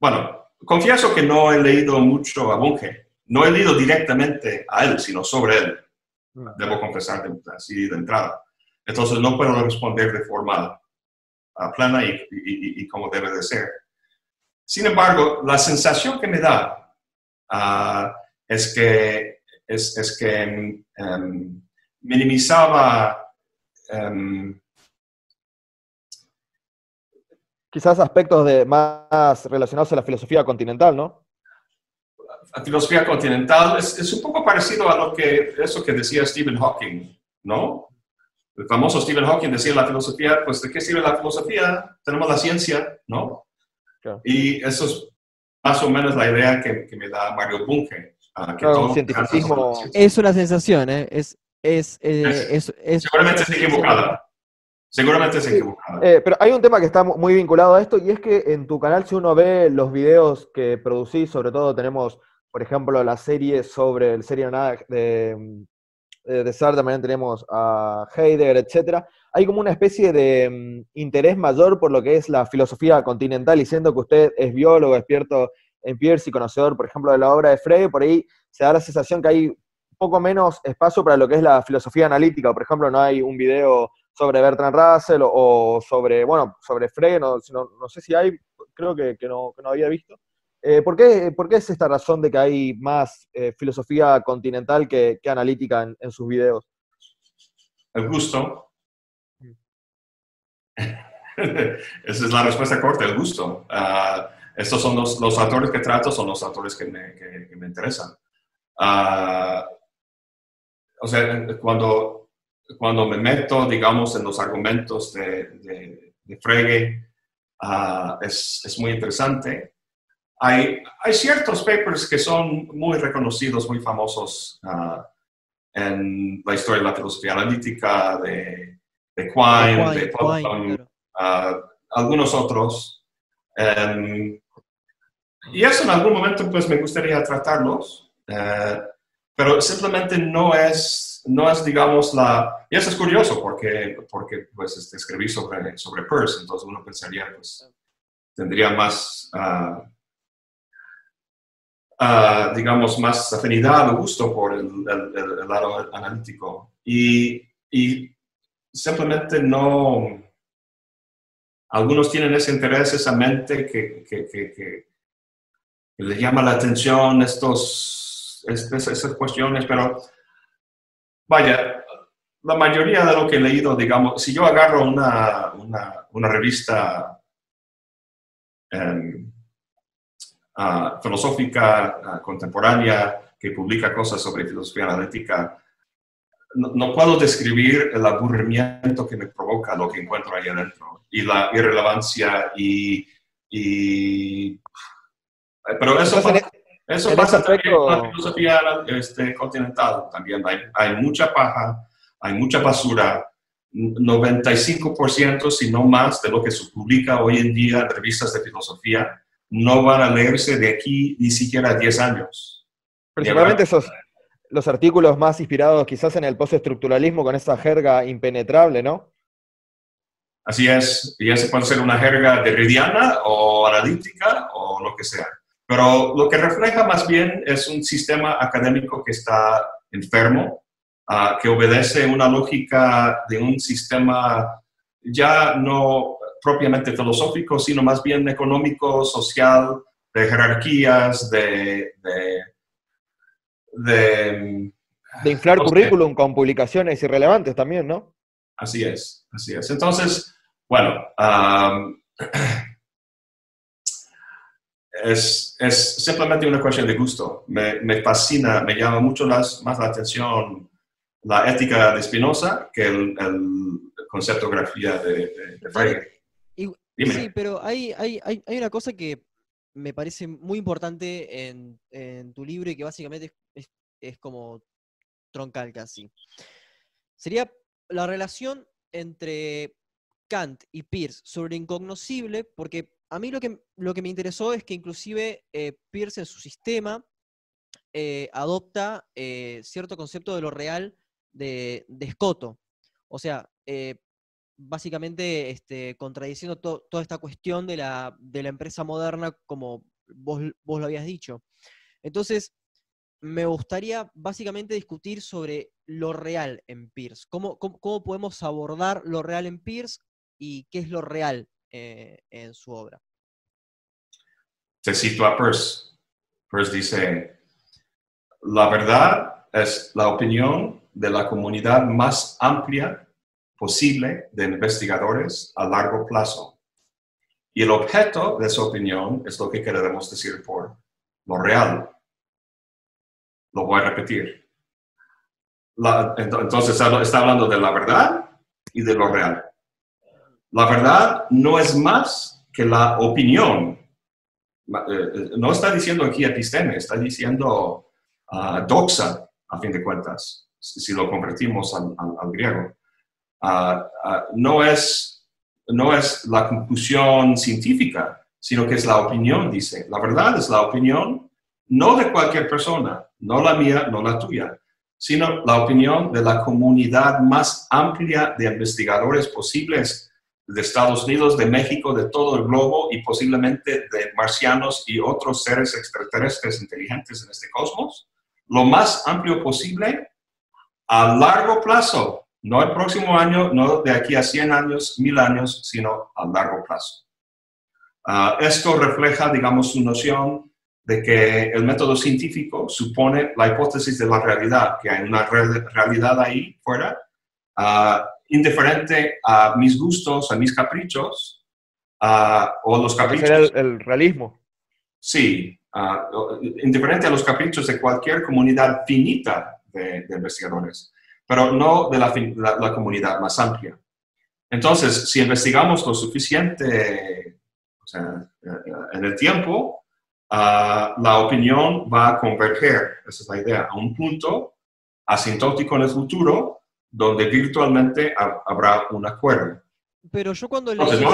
bueno, confieso que no he leído mucho a Bunge. No he leído directamente a él, sino sobre él. Debo confesar de, así de entrada. Entonces no puedo responder de forma uh, plana y, y, como debe de ser. Sin embargo, la sensación que me da uh, es que, es, es que um, minimizaba um, quizás aspectos de, más relacionados a la filosofía continental, ¿no? La filosofía continental es, es, un poco parecido a lo que, eso que decía Stephen Hawking, ¿no? El famoso Stephen Hawking decía la filosofía, pues ¿de qué sirve la filosofía? Tenemos la ciencia, ¿no? Y eso es más o menos la idea que, que me da Mario Bunke. Uh, que todo cientificismo... Es una sensación, ¿eh? Es, es, eh, es, es, seguramente es equivocada. Seguramente es equivocada. Eh, pero hay un tema que está muy vinculado a esto y es que en tu canal, si uno ve los videos que producís, sobre todo tenemos, por ejemplo, la serie sobre el serie de, de Sartre, también tenemos a Heidegger, etcétera. Hay como una especie de mm, interés mayor por lo que es la filosofía continental, y siendo que usted es biólogo, experto en Pierce y conocedor, por ejemplo, de la obra de Frege, por ahí se da la sensación que hay poco menos espacio para lo que es la filosofía analítica. Por ejemplo, no hay un video sobre Bertrand Russell o, sobre, bueno, sobre Frege, no, no, sé si hay, creo que, no, que no, había visto. Eh, ¿por, qué, ¿por, qué, es esta razón de que hay más eh, filosofía continental que, que analítica en, en, sus videos? El gusto. Esa es la respuesta corta, el gusto. Uh, estos son los, los, autores que trato, son los autores que me, que, que me interesan. Uh, o sea, cuando cuando me meto, digamos, en los argumentos de, de, de Frege, uh, es, es, muy interesante. Hay, hay, ciertos papers que son muy reconocidos, muy famosos uh, en la historia de la filosofía analítica, de, de Quine, de Quine, uh, algunos otros. Um, y eso en algún momento pues me gustaría tratarlos, uh, pero simplemente no es no es, digamos, la... Y eso es curioso porque, porque pues, este, escribí sobre, sobre Peirce, entonces uno pensaría, pues, tendría más, uh, uh, digamos, más afinidad o gusto por el, el, lado analítico. Y, simplemente no... Algunos tienen ese interés, esa mente que, que, que, que le llama la atención estos, estas, esas cuestiones, pero vaya, la mayoría de lo que he leído, digamos, si yo agarro una, una, revista um, uh, filosófica uh, contemporánea que publica cosas sobre filosofía analítica, no, no, puedo describir el aburrimiento que me provoca lo que encuentro ahí adentro y la irrelevancia y... y pero eso... Eso pasa también con la filosofía este, continental. También hay, hay, mucha paja, hay mucha basura. 95%, si no más, de lo que se publica hoy en día en revistas de filosofía no van a leerse de aquí ni siquiera 10 años. Principalmente esos, los artículos más inspirados quizás en el postestructuralismo con esa jerga impenetrable, ¿no? Así es, y ese puede ser una jerga derridiana o analítica o lo que sea. Pero lo que refleja más bien es un sistema académico que está enfermo, uh, que obedece una lógica de un sistema ya no propiamente filosófico, sino más bien económico, social, de jerarquías, de... de, de, de inflar currículum con publicaciones irrelevantes también, ¿no? Así es, así es. Entonces, bueno, um, es, es, simplemente una cuestión de gusto. Me, me fascina, me llama mucho más la atención la ética de Spinoza que el, el conceptografía de, de, de Frege. Sí, pero hay, hay, hay, hay, una cosa que me parece muy importante en, en tu libro y que básicamente es, es, como troncal casi. Sería la relación entre Kant y Peirce sobre incognoscible, porque a mí lo que, lo que me interesó es que inclusive eh, Peirce en su sistema eh, adopta eh, cierto concepto de lo real de, de. O sea, básicamente este, contradiciendo toda esta cuestión de la, de la empresa moderna, como vos, vos lo habías dicho. Entonces, me gustaría básicamente discutir sobre lo real en Pierce. ¿Cómo, cómo, podemos abordar lo real en Pierce y qué es lo real eh, en su obra? Te cito a Peirce. Peirce dice, la verdad es la opinión de la comunidad más amplia posible de investigadores a largo plazo. Y el objeto de esa opinión es lo que queremos decir por lo real. Lo voy a repetir. entonces está hablando de la verdad y de lo real. La verdad no es más que la opinión. Eh, no está diciendo aquí episteme, está diciendo uh, doxa, a fin de cuentas, si lo convertimos al, griego. No, es, no es la conclusión científica, sino que es la opinión, dice. La verdad es la opinión no de cualquier persona, no la mía, no la tuya, sino la opinión de la comunidad más amplia de investigadores posibles de Estados Unidos, de México, de todo el globo y posiblemente de marcianos y otros seres extraterrestres inteligentes en este cosmos, lo más amplio posible a largo plazo, no el próximo año, no de aquí a 100 años, mil años, sino a largo plazo. Ah, esto refleja, digamos, su noción de que el método científico supone la hipótesis de la realidad, que hay una realidad ahí fuera, uh, indiferente a mis gustos, a mis caprichos, uh, o los caprichos. El, el realismo. Sí, uh, indiferente a los caprichos de cualquier comunidad finita de, investigadores, pero no de la, la, comunidad más amplia. Entonces, si investigamos lo suficiente o sea, en el tiempo, Ah, la opinión va a converger, esa es la idea, a un punto asintótico en el futuro donde virtualmente habrá un acuerdo. Pero yo cuando leí, eso,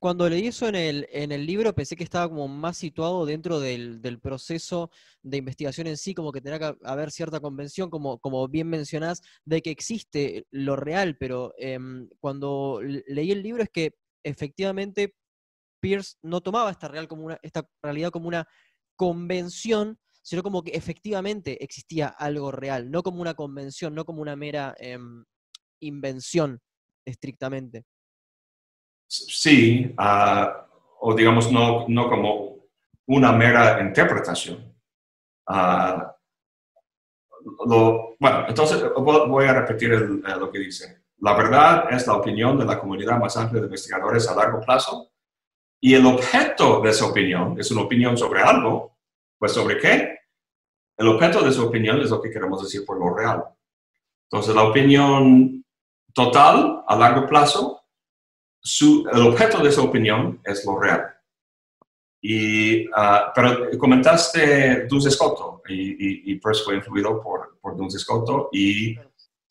cuando leí eso en el, en el libro pensé que estaba como más situado dentro del, del, proceso de investigación en sí, como que tenía que haber cierta convención, como, como bien mencionás, de que existe lo real, pero em, cuando leí el libro es que efectivamente Pierce no tomaba esta, real como una, esta realidad como una convención, sino como que efectivamente existía algo real, no como una convención, no como una mera em, invención estrictamente. Sí, ah, o digamos no, no como una mera interpretación. Ah, bueno, entonces voy a repetir eh, lo que dice. La verdad es la opinión de la comunidad más amplia de investigadores a largo plazo y el objeto de esa opinión es una opinión sobre algo, pues ¿sobre qué? El objeto de esa opinión es lo que queremos decir por lo real. Entonces, la opinión total a largo plazo, su, el objeto de esa opinión es lo real. Y, uh, pero comentaste Duns Scotto y, y, y fue influido por, por Duns Scotto y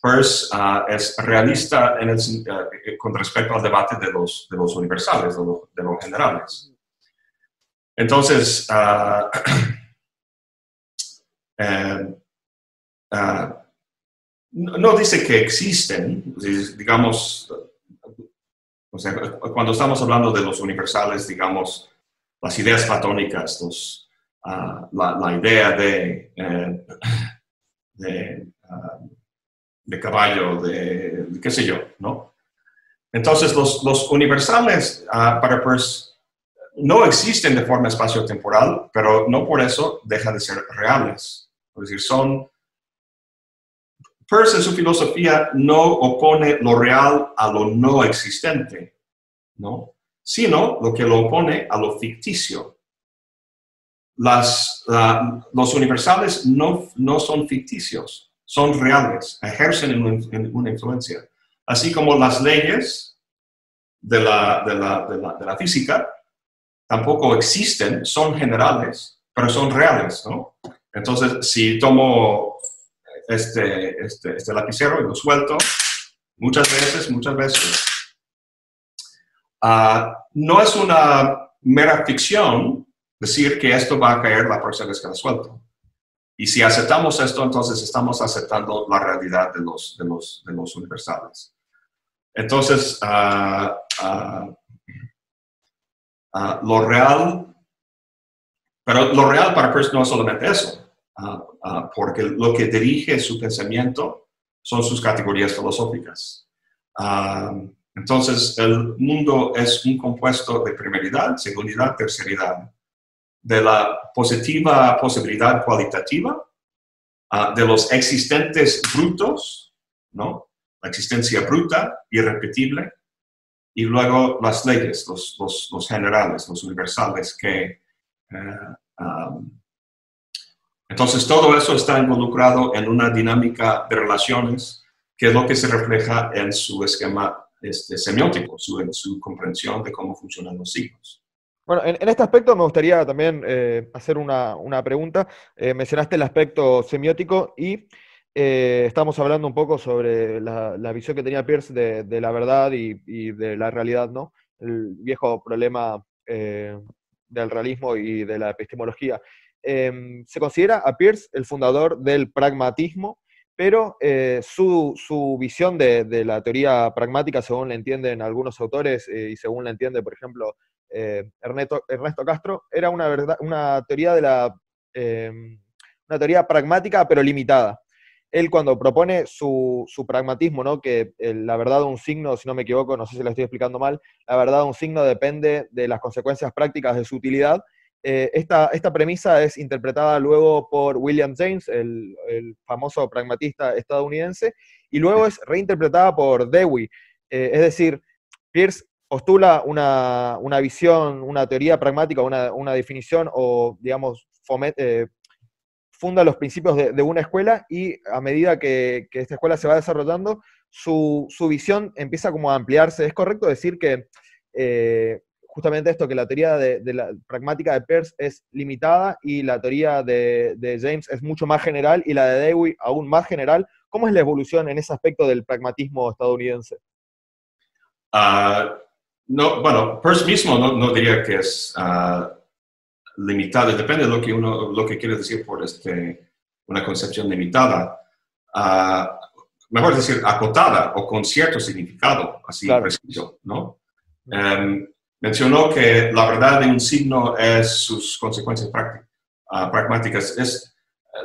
Peirce ah, es realista en el, uh, con respecto al debate de los, de los universales, de, de los generales. Entonces, uh, eh, no dice que existen, digamos, sea, cuando estamos hablando de los universales, digamos, las ideas platónicas, los, la, la, idea de, eh, de de caballo, de, qué sé yo, ¿no? Entonces, los, los universales uh, para Peirce no existen de forma espacio-temporal, pero no por eso dejan de ser reales. Es decir, son... Peirce en su filosofía no opone lo real a lo no existente, ¿no? Sino lo que lo opone a lo ficticio. Las, los universales no, no son ficticios, son reales, ejercen una, influencia. Así como las leyes de la, de la, de la, física tampoco existen, son generales, pero son reales, ¿no? Entonces, si tomo este, este, este lapicero y lo suelto, muchas veces, muchas veces, Ah, no es una mera ficción decir que esto va a caer la próxima vez que lo suelto. Y si aceptamos esto, entonces estamos aceptando la realidad de los, de los, de los universales. Entonces, ah, ah, lo real, pero lo real para Peirce no es solamente eso, porque lo que dirige su pensamiento son sus categorías filosóficas. Entonces, el mundo es un compuesto de primeridad, segundidad, terceridad, de la positiva posibilidad cualitativa, ah, de los existentes brutos, ¿no? La existencia bruta, irrepetible, y luego las leyes, los, los, generales, los universales, que... Eh, entonces, todo eso está involucrado en una dinámica de relaciones que es lo que se refleja en su esquema este, semiótico, su, su comprensión de cómo funcionan los signos. Bueno, en, este aspecto me gustaría también eh, hacer una, pregunta. Eh, mencionaste el aspecto semiótico y eh, estamos hablando un poco sobre la, visión que tenía Pierce de, la verdad y, de la realidad, ¿no? El viejo problema del realismo y de la epistemología. Em, se considera a Pierce el fundador del pragmatismo pero eh, su, visión de, la teoría pragmática, según la entienden algunos autores eh, y según la entiende, por ejemplo, eh, Ernesto, Castro, era una, verdad, una teoría de la una teoría pragmática pero limitada. Él cuando propone su, pragmatismo, ¿no? que la verdad de un signo, si no me equivoco, no sé si lo estoy explicando mal, la verdad de un signo depende de las consecuencias prácticas de su utilidad, eh, esta, premisa es interpretada luego por William James, el, famoso pragmatista estadounidense, y luego es reinterpretada por Dewey. Eh, es decir, Pierce postula una, visión, una teoría pragmática, una, definición o, digamos, eh, funda los principios de, una escuela y a medida que, esta escuela se va desarrollando, su, visión empieza como a ampliarse. Es correcto decir que justamente esto, que la teoría de, la pragmática de Peirce es limitada y la teoría de, James es mucho más general y la de Dewey aún más general. ¿Cómo es la evolución en ese aspecto del pragmatismo estadounidense? Ah, no, bueno, Peirce mismo no, diría que es uh, limitado, depende de lo que uno lo que quiere decir por este, una concepción limitada. Ah, mejor decir, acotada o con cierto significado, así preciso, ¿no? Em, mencionó que la verdad de un signo es sus consecuencias ah, pragmáticas. Es,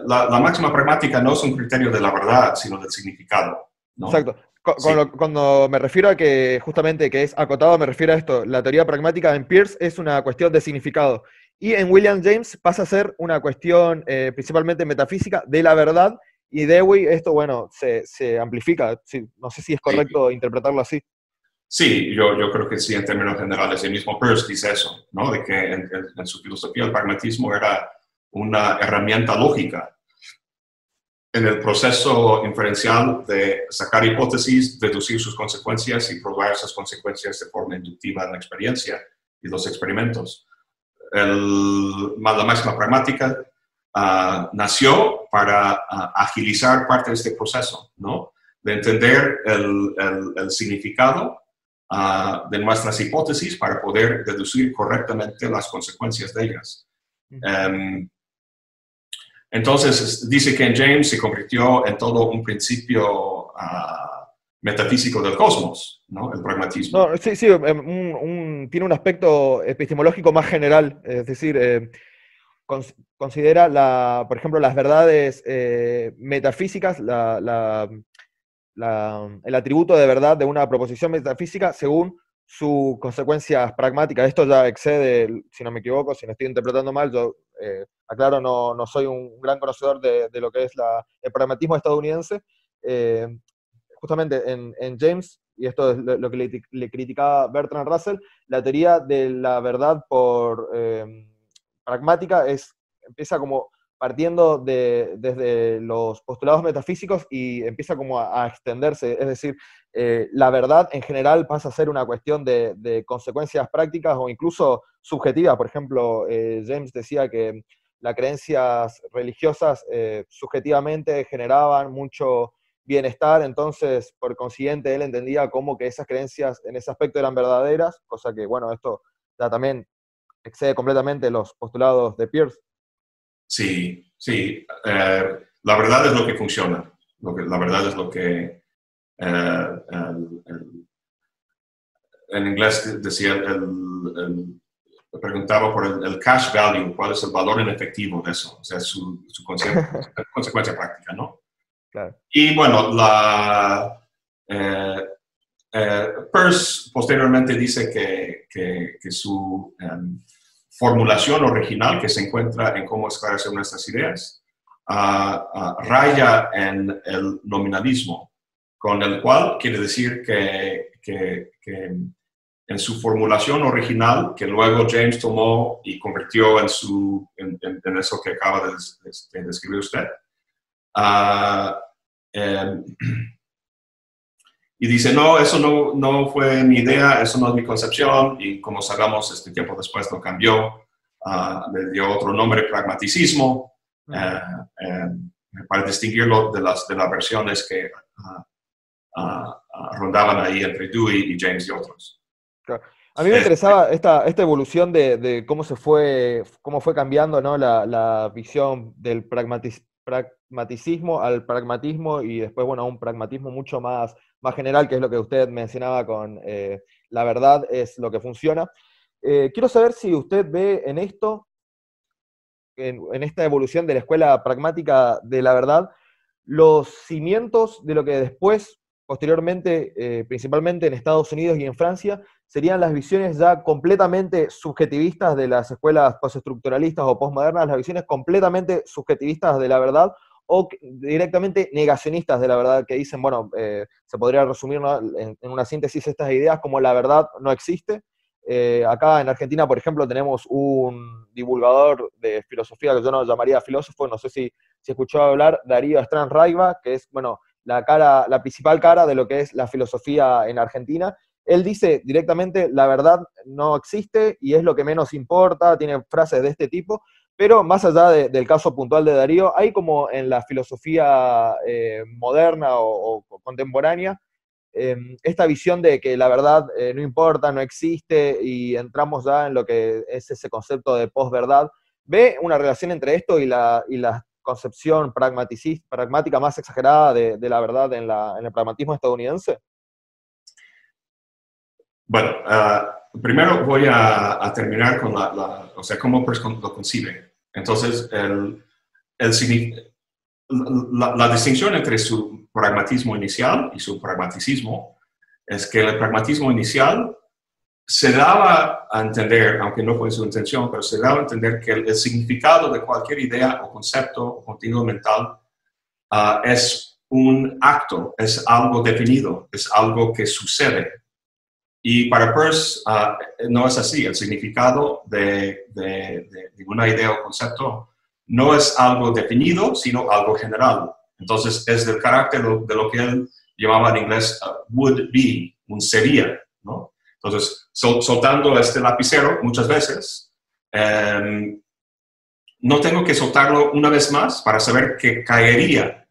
la, máxima pragmática no es un criterio de la verdad, sino del significado. Exacto. cuando me refiero a que justamente que es acotado, me refiero a esto. La teoría pragmática en Peirce es una cuestión de significado. Y en William James pasa a ser una cuestión eh, principalmente metafísica de la verdad. Y Dewey, esto, bueno, se, amplifica. no sé si es correcto interpretarlo así. Sí, yo, yo creo que sí, en términos generales. El mismo Peirce dice eso, ¿no? De que en, su filosofía el pragmatismo era una herramienta lógica en el proceso inferencial de sacar hipótesis, deducir sus consecuencias y probar esas consecuencias de forma inductiva en la experiencia y los experimentos. El, la máxima pragmática ah, nació para ah, agilizar parte de este proceso, ¿no? De entender el, el, el significado de nuestras hipótesis para poder deducir correctamente las consecuencias de ellas. Em, entonces, dice que en James se convirtió en todo un principio ah, metafísico del cosmos, ¿no? El pragmatismo. sí, sí, em, tiene un aspecto epistemológico más general, es decir, eh, considera, la, por ejemplo, las verdades eh, metafísicas, la, el atributo de verdad de una proposición metafísica según sus consecuencias pragmáticas. Esto ya excede, si no me equivoco, si no estoy interpretando mal, yo eh, aclaro, no, no, soy un gran conocedor de, lo que es el pragmatismo estadounidense. Eh, justamente en, James, y esto es lo, que le, criticaba Bertrand Russell, la teoría de la verdad por eh, pragmática es, empieza como partiendo de, desde los postulados metafísicos y empieza como a, extenderse. Es decir, eh, la verdad en general pasa a ser una cuestión de, consecuencias prácticas o incluso subjetivas. Por ejemplo, eh, James decía que las creencias religiosas eh, subjetivamente generaban mucho, bienestar, entonces por consiguiente él entendía como que esas creencias en ese aspecto eran verdaderas, cosa que, bueno, esto ya también excede completamente los postulados de Pierce. Sí, sí, eh, la verdad es lo que funciona, lo que, la verdad es lo que eh, en inglés decía, el, preguntaba por el, cash value, cuál es el valor en efectivo de eso, o sea, su, su consecuencia práctica, ¿no? Y bueno, la, eh, eh, Peirce posteriormente dice que, que, su em, formulación original, que se encuentra en cómo esclarecer nuestras ideas, ah, raya en el nominalismo, con el cual quiere decir que, que, en su formulación original, que luego James tomó y convirtió en, su, en, eso que acaba de, describir usted, uh, y dice, no, eso no, no, fue mi idea, eso no es mi concepción, y como sabemos, este tiempo después lo cambió, uh, le dio otro nombre, pragmaticismo, eh, eh, para distinguirlo de las, de las versiones que uh, rondaban ahí entre Dewey y James y otros. A mí me interesaba esta, esta evolución de, de, cómo se fue, cómo fue cambiando ¿no? la, la visión del pragmatismo pragmaticismo al pragmatismo y después, bueno, a un pragmatismo mucho más, más general, que es lo que usted mencionaba con eh, la verdad es lo que funciona. Eh, quiero saber si usted ve en esto, en, esta evolución de la escuela pragmática de la verdad, los cimientos de lo que después, posteriormente, eh, principalmente en Estados Unidos y en Francia, serían las visiones ya completamente subjetivistas de las escuelas postestructuralistas o postmodernas, las visiones completamente subjetivistas de la verdad o directamente negacionistas de la verdad, que dicen, bueno, eh, se podría resumir en, una síntesis estas ideas como la verdad no existe. Eh, acá en Argentina, por ejemplo, tenemos un divulgador de filosofía que yo no llamaría filósofo, no sé si, si escuchó hablar, Darío Strand Raiva, que es, bueno, la, cara, la principal cara de lo que es la filosofía en Argentina, él dice directamente, la verdad no existe y es lo que menos importa, tiene frases de este tipo, pero más allá del caso puntual de Darío, hay como en la filosofía eh, moderna o, contemporánea em, esta visión de que la verdad eh, no importa, no existe y entramos ya en lo que es ese concepto de posverdad. ¿Ve una relación entre esto y la, y la concepción pragmática más exagerada de, la verdad en, en el pragmatismo estadounidense? Bueno, ah, primero voy a, terminar con la, o sea, cómo lo concibe. Entonces, el, el, la, distinción entre su pragmatismo inicial y su pragmaticismo es que el pragmatismo inicial se daba a entender, aunque no fue su intención, pero se daba a entender que el, significado de cualquier idea o concepto o contenido mental ah, es un acto, es algo definido, es algo que sucede. Y para Peirce ah, no es así. El significado de, de, una idea o concepto no es algo definido, sino algo general. Entonces, es del carácter de lo que él llamaba en inglés ah, would be, un sería. ¿no? Entonces, soltando este lapicero muchas veces, em, no tengo que soltarlo una vez más para saber que caería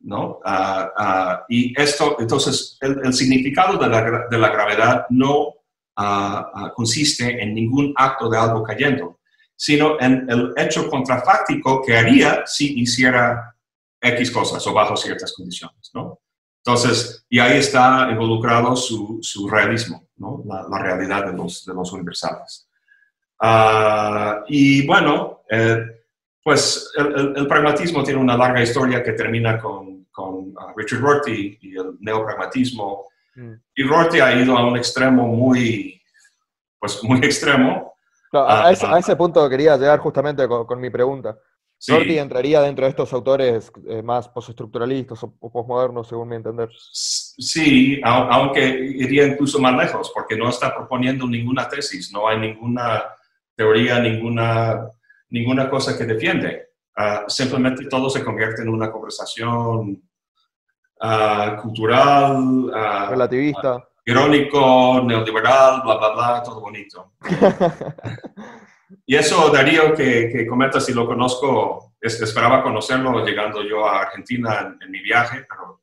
¿no? Ah, ah, y esto, entonces, el, significado de la, de la, gravedad no ah, consiste en ningún acto de algo cayendo, sino en el hecho contrafáctico que haría si hiciera X cosas o bajo ciertas condiciones, ¿no? Entonces, y ahí está involucrado su, su realismo, ¿no? la, realidad de los, de los universales. y bueno, eh, pues el, pragmatismo tiene una larga historia que termina con, con uh, Richard Rorty y el neopragmatismo. Mm. Y Rorty ha ido a un extremo muy, pues muy extremo. a, ah, ese, a, ese, punto quería llegar justamente con, mi pregunta. Rorty entraría dentro de estos autores eh, más postestructuralistas o postmodernos, según mi entender. Sí, aunque iría incluso más lejos, porque no está proponiendo ninguna tesis, no hay ninguna teoría, ninguna ninguna cosa que defiende. Ah, simplemente todo se convierte en una conversación uh, cultural, uh, relativista, irónico, neoliberal, bla, bla, bla, todo bonito. y eso, Darío, que, que comenta si lo conozco, esperaba conocerlo llegando yo a Argentina en, mi viaje, pero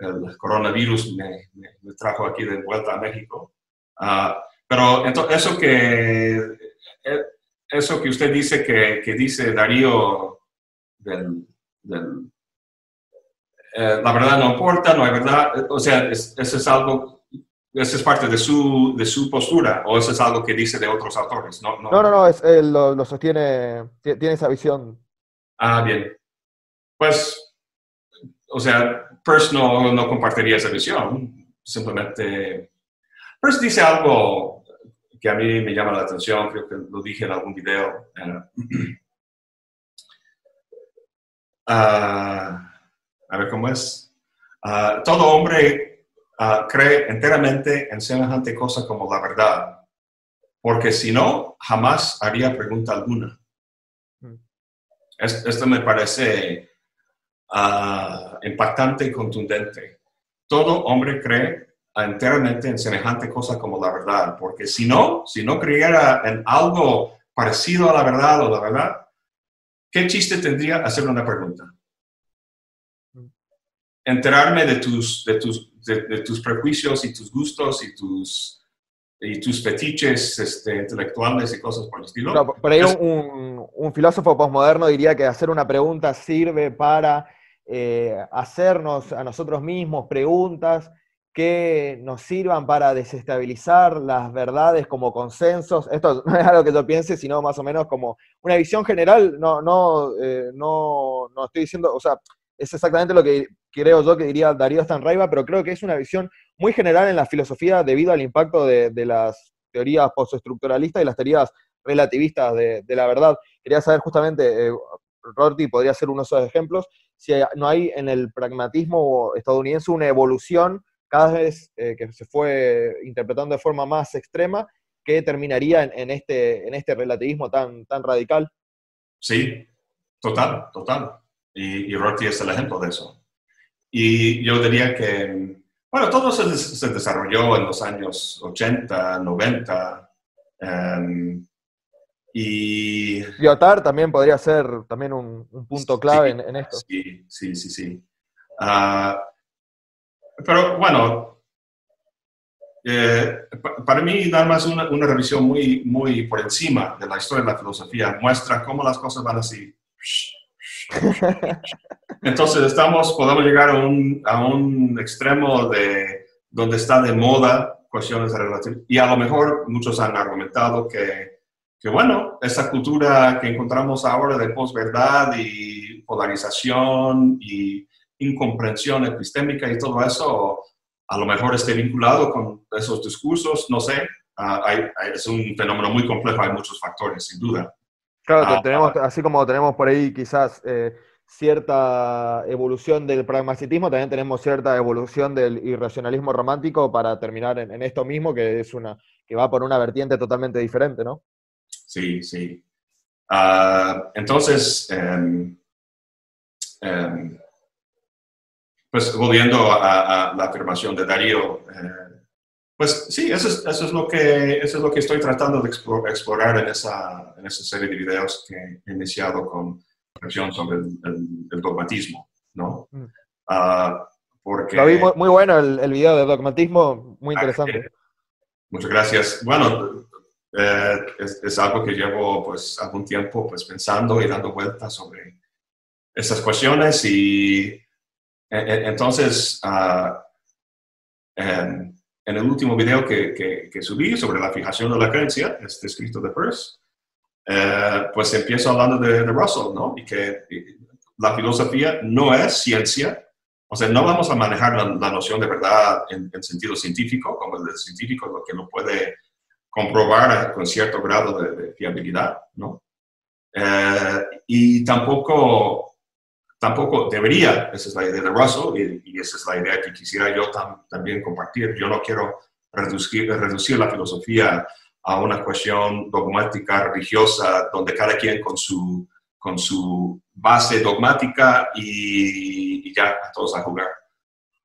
el coronavirus me, me, trajo aquí de vuelta a México. Ah, pero entonces, eso que, eh, eso que usted dice que, que dice Darío del, del eh, la verdad no importa, no hay verdad, o sea, eso es algo, eso es parte de su, de su postura, o eso es algo que dice de otros autores. No, no, no, no, es, él lo, lo, sostiene, tiene esa visión. Ah, bien. Pues, o sea, Peirce no, no compartiría esa visión, simplemente... Peirce dice algo que a mí me llama la atención, creo que lo dije en algún video. Uh, a ver cómo es. Uh, todo hombre uh, cree enteramente en semejante cosa como la verdad, porque si no, jamás haría pregunta alguna. Mm. esto me parece impactante y contundente. Todo hombre cree enteramente en semejante cosa como la verdad, porque si no, si no creyera en algo parecido a la verdad o la verdad, ¿qué chiste tendría hacer una pregunta? Enterarme de tus, de tus, de, tus prejuicios y tus gustos y tus, y tus fetiches este, intelectuales y cosas por el estilo. por ahí un, un, filósofo posmoderno diría que hacer una pregunta sirve para eh, hacernos a nosotros mismos preguntas que nos sirvan para desestabilizar las verdades como consensos. Esto no es algo que yo piense, sino más o menos como una visión general. No, no, eh, no, no estoy diciendo, o sea, es exactamente lo que creo yo que diría Darío Stanraiva, pero creo que es una visión muy general en la filosofía debido al impacto de, las teorías postestructuralistas y las teorías relativistas de, la verdad. Quería saber justamente, eh, Rorty podría ser uno de esos ejemplos, si no hay en el pragmatismo estadounidense una evolución cada vez eh, que se fue interpretando de forma más extrema, que terminaría en, este, en este relativismo tan, tan radical. Sí, total, total. Y, y Rorty es el ejemplo de eso. Y yo diría que, bueno, todo se, se desarrolló en los años 80, 90. Um, y Lyotard también podría ser también un, punto clave en, esto. Sí, sí, sí, sí. Ah, pero bueno, eh, para mí nada más una, una, revisión muy, muy por encima de la historia de la filosofía muestra cómo las cosas van así. Entonces estamos, podemos llegar a un, a un extremo de donde está de moda cuestiones de relación. Y a lo mejor muchos han argumentado que, que bueno, esa cultura que encontramos ahora de posverdad y polarización y incomprensión epistémica y todo eso, a lo mejor esté vinculado con esos discursos, no sé. Ah, es un fenómeno muy complejo, hay muchos factores, sin duda. Claro, ah, tenemos, ah. así como tenemos por ahí quizás eh, cierta evolución del pragmatismo, también tenemos cierta evolución del irracionalismo romántico para terminar en, esto mismo, que es una que va por una vertiente totalmente diferente, ¿no? Sí, sí. entonces, em, em, pues volviendo a, la afirmación de Darío, eh, pues sí, eso es, eso, es lo que, eso es lo que estoy tratando de explorar en esa, en esa serie de videos que he iniciado con reflexión sobre el, dogmatismo, ¿no? Mm. Ah, porque, Lo vi muy, bueno el, el, video de dogmatismo, muy ah, interesante. muchas gracias. Bueno, eh, es, es, algo que llevo pues algún tiempo pues pensando y dando vueltas sobre esas cuestiones y entonces, uh, en, el último video que, que, subí sobre la fijación de la creencia, este escrito de Peirce, eh, pues empiezo hablando de, Russell, ¿no? Y que la filosofía no es ciencia, o sea, no vamos a manejar la, noción de verdad en, sentido científico, como el científico lo que lo puede comprobar con cierto grado de, fiabilidad, ¿no? Eh, y tampoco tampoco debería, esa es la idea de Russell y, esa es la idea que quisiera yo también compartir. Yo no quiero reducir, reducir la filosofía a una cuestión dogmática religiosa donde cada quien con su, con su base dogmática y, y ya, a todos a jugar.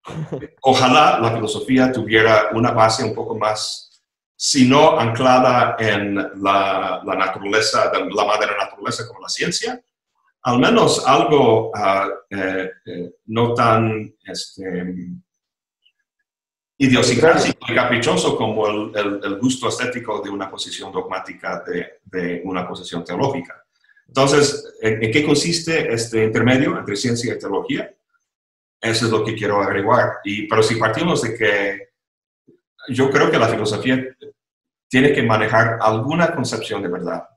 Ojalá la filosofía tuviera una base un poco más, si no anclada en la, la naturaleza, la madre naturaleza como la ciencia, al menos algo ah, eh, eh, no tan este, idiosincrásico y caprichoso como el, gusto estético de una posición dogmática de, una posición teológica. Entonces, ¿en, qué consiste este intermedio entre ciencia y teología? Eso es lo que quiero averiguar. Y, pero si partimos de que yo creo que la filosofía tiene que manejar alguna concepción de verdad,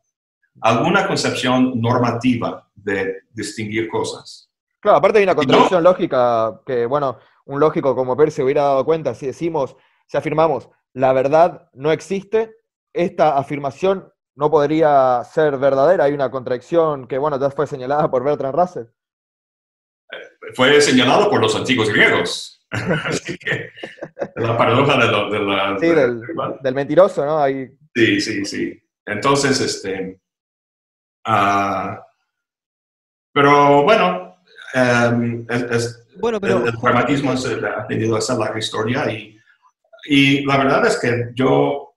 alguna concepción normativa de distinguir cosas. Claro, aparte hay una contradicción lógica que, bueno, un lógico como Per se hubiera dado cuenta si decimos, si afirmamos, la verdad no existe, esta afirmación no podría ser verdadera. Hay una contradicción que, bueno, ya fue señalada por Bertrand Russell. Fue señalado por los antiguos griegos. Así que la paradoja de, la, sí, del, mentiroso, ¿no? Sí, sí, sí. Entonces, este... Ah, pero bueno, em, bueno pero... el, pragmatismo ha tenido esa larga historia y, y la verdad es que yo,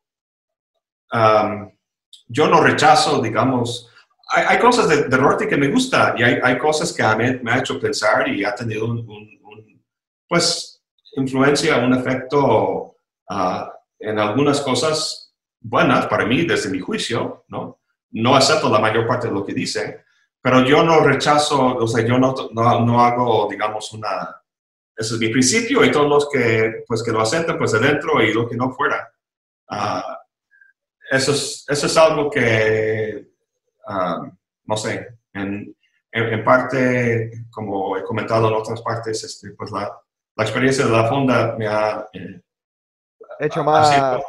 yo no rechazo, digamos, hay, cosas de, de que me gusta y hay, hay cosas que me, me, ha hecho pensar y ha tenido un, pues, influencia, un efecto ah, en algunas cosas buenas para mí desde mi juicio, ¿no? No acepto la mayor parte de lo que dicen, pero yo no rechazo, o sea, yo no, no, hago, digamos, una... Ese es mi principio y todos los que, pues, que lo aceptan, pues adentro y lo que no fuera. Ah, eso, es, eso es algo que, ah, no sé, en, en, parte, como he comentado en otras partes, este, pues la, la, experiencia de la fonda me ha eh, hecho más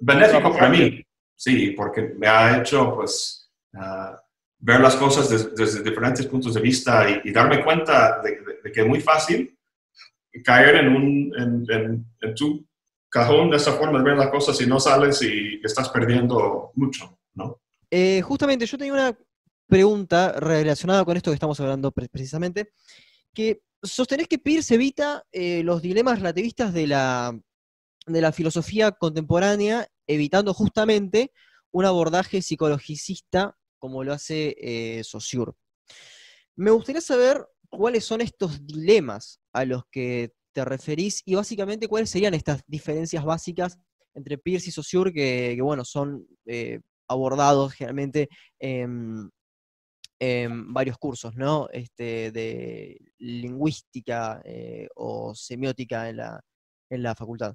benéfico para mí, sí, porque me ha hecho, pues, uh, ver las cosas desde, diferentes puntos de vista y, darme cuenta de, que es muy fácil caer en, un, en, tu cajón de esa forma de ver las cosas y no sales y estás perdiendo mucho, ¿no? Eh, justamente, yo tenía una pregunta relacionada con esto que estamos hablando precisamente, que sostenés que Peirce evita eh, los dilemas relativistas de la, de la filosofía contemporánea, evitando justamente un abordaje psicologicista como lo hace eh. Me gustaría saber cuáles son estos dilemas a los que te referís y básicamente cuáles serían estas diferencias básicas entre Peirce y Saussure que, bueno, son eh, abordados generalmente en, varios cursos, ¿no? Este, de lingüística eh, o semiótica en la, en la facultad.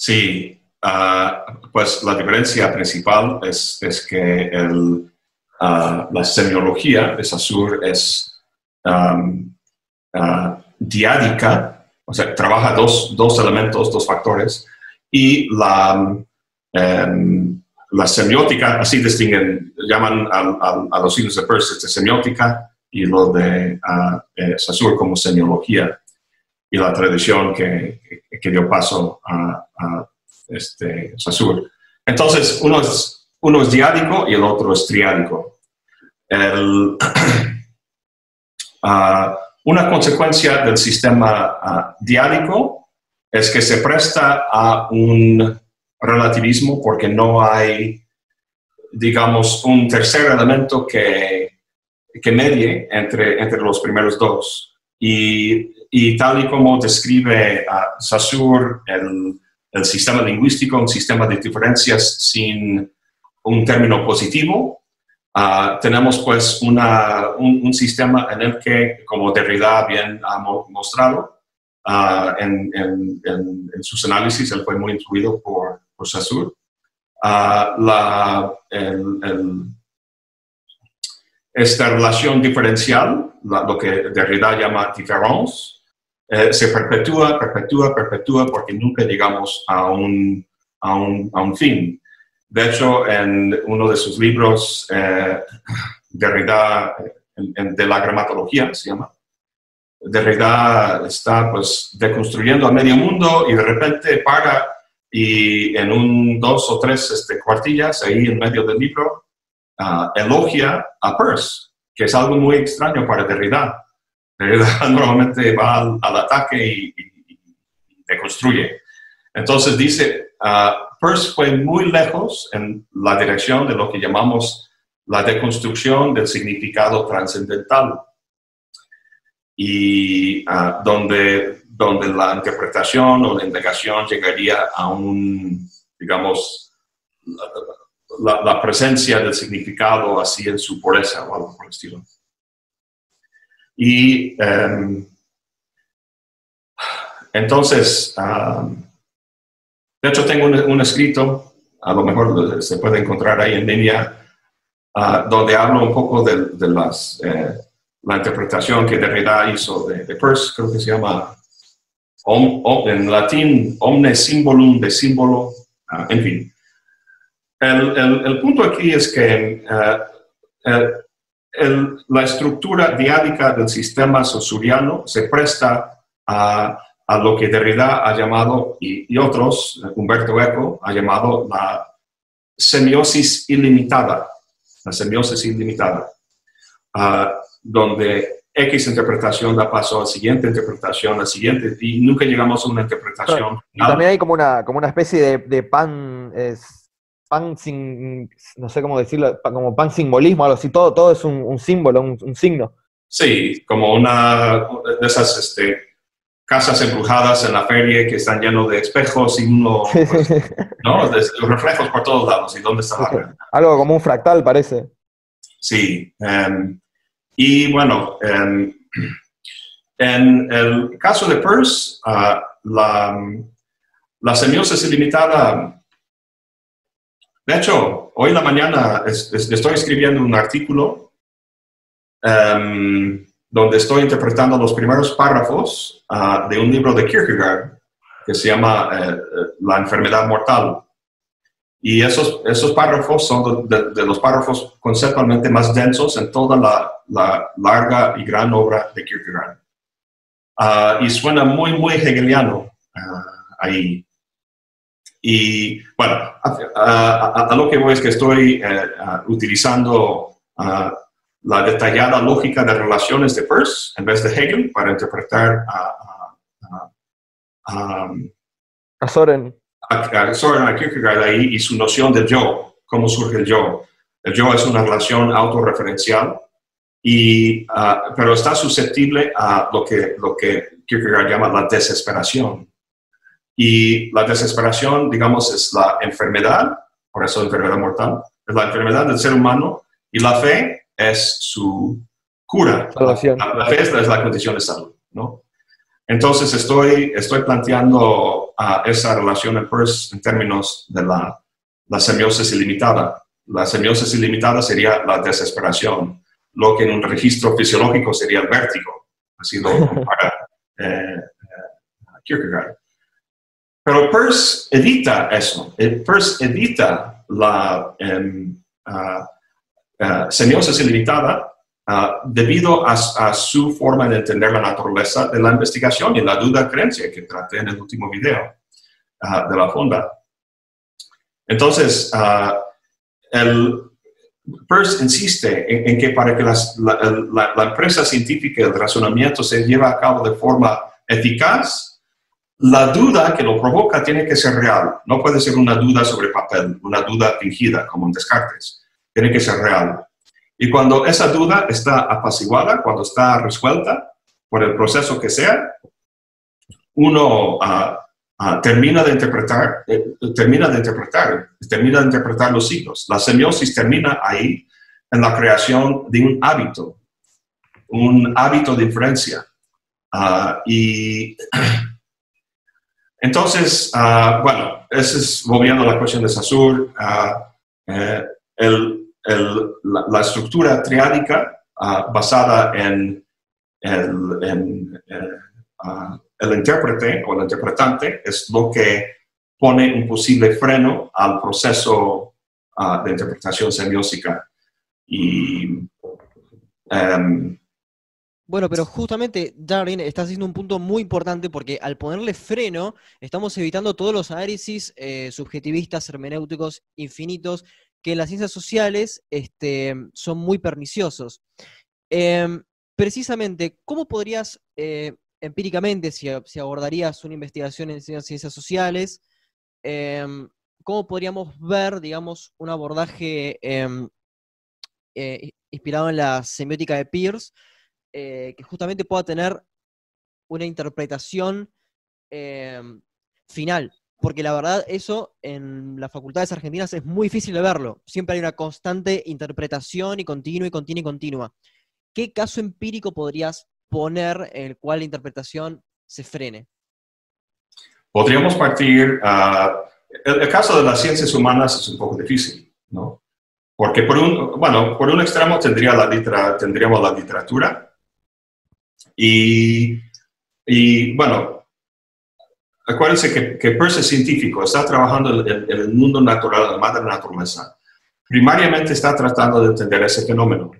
Sí, Ah, pues la diferencia principal es, es que el, uh, la semiología de Saussure es um, diádica, o sea, trabaja dos, dos, elementos, dos factores, y la, um, la semiótica, así distinguen, llaman a, los signos de Peirce de semiótica y lo de uh, Saussure como semiología, y la tradición que, que dio paso a, a este, Entonces, uno es, uno es diádico y el otro es triádico. Ah, una consecuencia del sistema uh, diádico es que se presta a un relativismo porque no hay, digamos, un tercer elemento que, que medie entre, entre los primeros dos. Y, y tal y como describe a el, el sistema lingüístico, un sistema de diferencias sin un término positivo. Ah, tenemos pues una, un, sistema en el que, como Derrida bien ha mostrado uh, en, en, en, sus análisis, él fue muy influido por, por ah, la, el, esta relación diferencial, lo que Derrida llama différence, eh, se perpetúa, perpetúa, perpetúa, porque nunca llegamos a un, a un, a un fin. De hecho, en uno de sus libros, eh, Derrida, de la gramatología, se llama, Derrida está pues deconstruyendo a medio mundo y de repente para y en un dos o tres este, cuartillas ahí en medio del libro ah, elogia a Peirce, que es algo muy extraño para Derrida normalmente va al, ataque y, deconstruye. Entonces dice, uh, Peirce fue muy lejos en la dirección de lo que llamamos la deconstrucción del significado trascendental y ah, donde, donde la interpretación o la indagación llegaría a un, digamos, la, presencia del significado así en su pureza o algo por el estilo. Y em, entonces, de hecho tengo un, escrito, a lo mejor se puede encontrar ahí en línea, ah, donde hablo un poco de, las, eh, la interpretación que Derrida hizo de, de Peirce, creo que se llama en latín omne symbolum de símbolo, ah, en fin. El, el, punto aquí es que eh, la estructura diádica del sistema sosuriano se presta a, a, lo que Derrida ha llamado, y, otros, Humberto Eco, ha llamado la semiosis ilimitada, la semiosis ilimitada, uh, donde X interpretación da paso a la siguiente interpretación, a la siguiente, y nunca llegamos a una interpretación. y también hay como una, como una especie de, de pan, es, pan sin, no sé cómo decirlo, como pan simbolismo, algo así, todo, todo es un, un símbolo, un, un, signo. Sí, como una de esas este, casas embrujadas en la feria que están llenos de espejos y uno, pues, ¿no? los reflejos por todos lados, ¿y dónde está la Algo como un fractal parece. Sí, um, y bueno, en, el caso de Peirce, ah, la, la semiosis ilimitada, de hecho, hoy en la mañana estoy escribiendo un artículo em, donde estoy interpretando los primeros párrafos ah, de un libro de Kierkegaard que se llama eh, eh, La enfermedad mortal. Y esos, esos párrafos son de, los párrafos conceptualmente más densos en toda la, la larga y gran obra de Kierkegaard. Ah, y suena muy, muy hegeliano ah, ahí. Y bueno, a, lo que voy es que estoy eh, utilizando ah, la detallada lógica de relaciones de Peirce en vez de Hegel para interpretar a, a Soren a, Kierkegaard ahí y su noción de yo, cómo surge el yo. El yo es una relación autorreferencial, y, ah, pero está susceptible a lo que, lo que Kierkegaard llama la desesperación. Y la desesperación, digamos, es la enfermedad, por eso enfermedad mortal, es la enfermedad del ser humano y la fe es su cura. La, la, fe es la condición de salud, ¿no? Entonces estoy, estoy planteando uh, esa relación en en términos de la, la semiosis ilimitada. La semiosis ilimitada sería la desesperación, lo que en un registro fisiológico sería el vértigo, así lo compara eh, eh, Kierkegaard. Pero Peirce evita eso, eh, Peirce evita la uh, semiosis ilimitada Ah, debido a, su forma de entender la naturaleza de la investigación y la duda creencia que traté en el último video de la fonda. Entonces, el Peirce insiste en, que para que la, empresa científica, el razonamiento se lleve a cabo de forma eficaz, la duda que lo provoca tiene que ser real. No puede ser una duda sobre papel, una duda fingida como en Descartes. Tiene que ser real. Y cuando esa duda está apaciguada, cuando está resuelta por el proceso que sea, uno ah, ah, termina de interpretar, eh, termina de interpretar, termina de interpretar los signos. La semiosis termina ahí en la creación de un hábito, un hábito de inferencia. Ah, y entonces, bueno, ese es volviendo a la cuestión de Saussure, eh, el, la, estructura triádica ah, basada en, el, eh, ah, intérprete o el interpretante es lo que pone un posible freno al proceso ah, de interpretación semiótica. Y, em, bueno, pero justamente, Darwin, está haciendo un punto muy importante porque al ponerle freno, estamos evitando todos los análisis eh, subjetivistas, hermenéuticos, infinitos, que en las ciencias sociales este, son muy perniciosos. Em, precisamente, ¿cómo podrías, eh, empíricamente, si, abordarías una investigación en ciencias sociales, em, cómo podríamos ver, digamos, un abordaje em, eh, inspirado en la semiótica de Peirce, eh, que justamente pueda tener una interpretación em, final. Porque la verdad, eso en las facultades argentinas es muy difícil de verlo. Siempre hay una constante interpretación y continua y continua y continua. ¿Qué caso empírico podrías poner en el cual la interpretación se frene? Podríamos partir, a el, caso de las ciencias humanas es un poco difícil, ¿no? Porque por un, bueno, por un extremo tendría la tendríamos la literatura y, y bueno, acuérdense que, que Peirce es científico, está trabajando en, el mundo natural, en la madre naturaleza. Primariamente está tratando de entender ese fenómeno.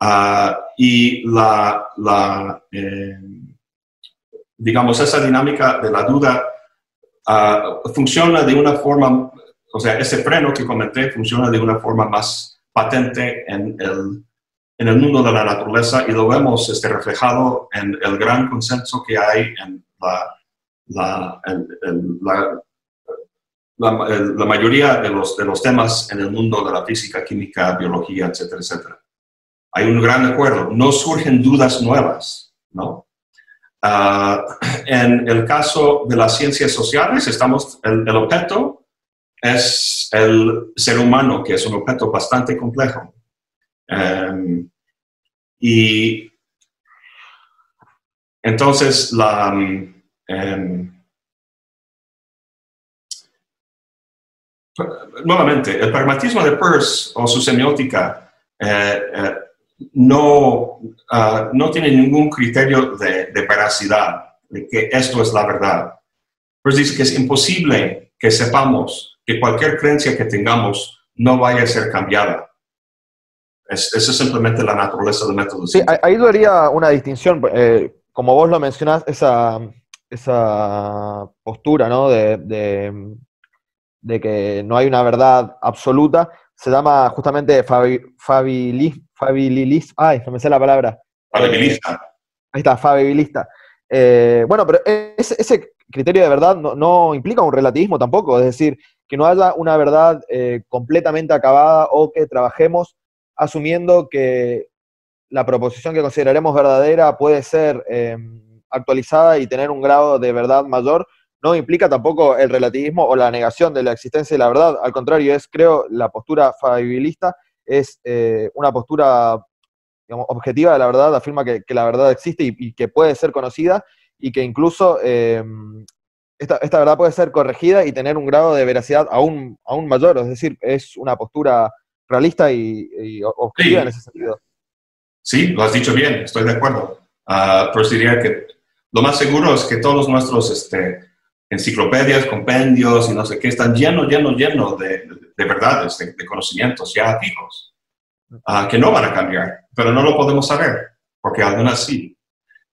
Ah, y la, la eh, digamos, esa dinámica de la duda uh, funciona de una forma, o sea, ese freno que comenté funciona de una forma más patente en el, en el mundo de la naturaleza y lo vemos este, reflejado en el gran consenso que hay en la, la, la, la, mayoría de los, de los temas en el mundo de la física, química, biología, etcétera, etcétera. Hay un gran acuerdo, no surgen dudas nuevas, ¿no? Ah, en el caso de las ciencias sociales, estamos, el, objeto es el ser humano, que es un objeto bastante complejo. Em, y entonces, la, em, nuevamente, el pragmatismo de Peirce o su semiótica eh, eh, no, ah, no tiene ningún criterio de, veracidad, de que esto es la verdad. Pues dice que es imposible que sepamos que cualquier creencia que tengamos no vaya a ser cambiada. Es, esa es simplemente la naturaleza del método. Sí, ahí yo haría una distinción. Eh, como vos lo mencionás, esa, esa postura ¿no? de, de, de, que no hay una verdad absoluta se llama justamente fabi, fabilis, ay, no me sé la palabra. Fabilista. ahí está, fabilista. Eh, bueno, pero ese, criterio de verdad no, implica un relativismo tampoco, es decir, que no haya una verdad eh, completamente acabada o que trabajemos asumiendo que la proposición que consideraremos verdadera puede ser eh, actualizada y tener un grado de verdad mayor, no implica tampoco el relativismo o la negación de la existencia de la verdad. Al contrario, es, creo, la postura fabilista es eh, una postura objetiva de la verdad, afirma que, la verdad existe y, que puede ser conocida y que incluso em, esta, verdad puede ser corregida y tener un grado de veracidad aún, aún mayor. Es decir, es una postura realista y, objetiva en ese sentido. Sí, lo has dicho bien, estoy de acuerdo. Uh, pero diría que lo más seguro es que todos nuestros este, enciclopedias, compendios y no sé qué, están llenos, llenos, llenos de, de, verdades, de, conocimientos ya fijos, uh, que no van a cambiar, pero no lo podemos saber, porque algunas sí.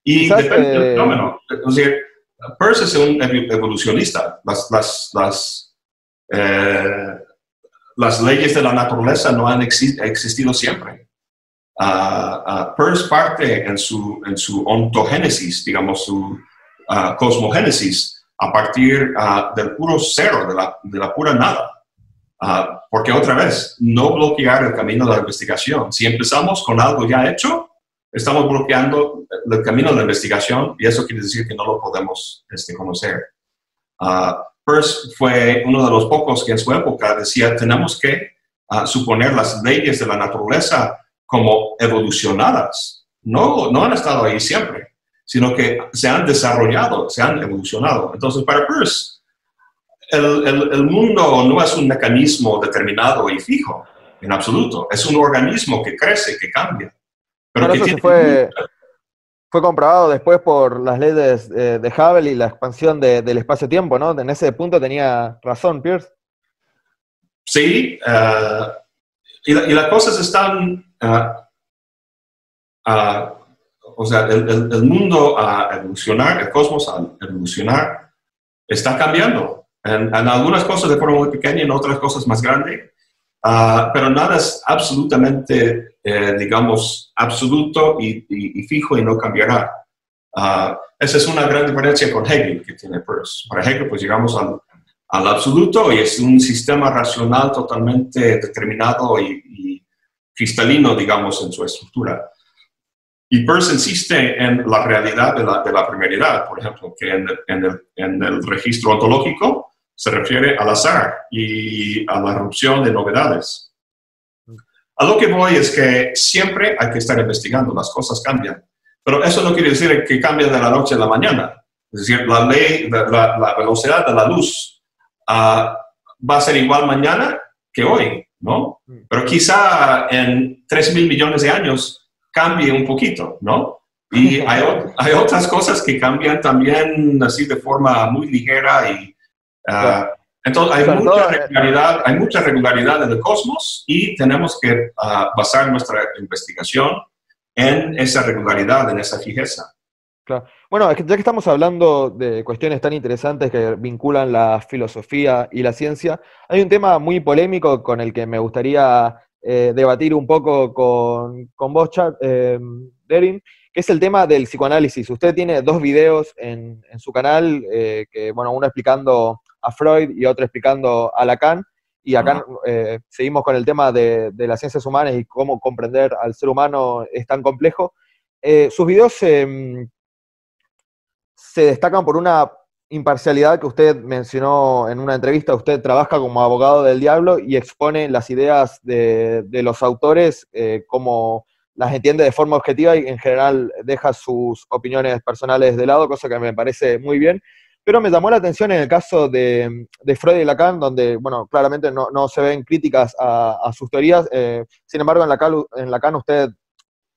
Y depende del fenómeno. O sea, Peirce es un evolucionista. Las, las, las, eh, las leyes de la naturaleza no han existido siempre. Uh, Peirce parte en su, en su ontogénesis, digamos, su cosmogénesis, a partir uh, del puro cero, de la, de la pura nada. Uh, porque otra vez, no bloquear el camino de la investigación. Si empezamos con algo ya hecho, estamos bloqueando el camino de la investigación y eso quiere decir que no lo podemos este, conocer. Uh, Peirce fue uno de los pocos que en su época decía, tenemos que suponer las leyes de la naturaleza como evolucionadas. No, no han estado ahí siempre sino que se han desarrollado, se han evolucionado. Entonces, para Peirce, el, el, mundo no es un mecanismo determinado y fijo, en absoluto. Es un organismo que crece, que cambia. Pero fue, fue comprobado después por las leyes de, de Hubble y la expansión del espacio-tiempo, ¿no? En ese punto tenía razón Peirce. Sí, uh, y, y, las cosas están uh, uh, o sea, el, mundo a evolucionar, el cosmos a evolucionar, está cambiando. En, algunas cosas de forma muy pequeña, en otras cosas más grande, pero nada es absolutamente, eh, digamos, absoluto y, fijo y no cambiará. Uh, esa es una gran diferencia con Hegel que tiene Peirce. Para Hegel, pues llegamos al, absoluto y es un sistema racional totalmente determinado y, cristalino, digamos, en su estructura. Y Peirce insiste en la realidad de la, de la primeridad, por ejemplo, que en, en, el, en, el, registro ontológico se refiere al azar y a la erupción de novedades. A lo que voy es que siempre hay que estar investigando, las cosas cambian. Pero eso no quiere decir que cambien de la noche a la mañana. Es decir, la ley, la, la velocidad de la luz uh, va a ser igual mañana que hoy, ¿no? Mm. Pero quizá en 3 mil millones de años cambie un poquito, ¿no? Y hay, hay, otras cosas que cambian también así de forma muy ligera y... Uh, entonces hay mucha, eh, regularidad, hay mucha regularidad en el cosmos y tenemos que uh, basar nuestra investigación en esa regularidad, en esa fijeza. Claro. Bueno, ya que estamos hablando de cuestiones tan interesantes que vinculan la filosofía y la ciencia, hay un tema muy polémico con el que me gustaría eh, debatir un poco con, con vos, Chad, eh, Derin, que es el tema del psicoanálisis. Usted tiene dos videos en, su canal, eh, que, bueno, uno explicando a Freud y otro explicando a Lacan, y acá eh, seguimos con el tema de, de, las ciencias humanas y cómo comprender al ser humano es tan complejo. sus videos se destacan por una imparcialidad que usted mencionó en una entrevista, usted trabaja como abogado del diablo y expone las ideas de, los autores eh, como las entiende de forma objetiva y en general deja sus opiniones personales de lado, cosa que me parece muy bien. Pero me llamó la atención en el caso de, Freud y Lacan, donde, bueno, claramente no, se ven críticas a, sus teorías. Eh, sin embargo, en Lacan, en Lacan usted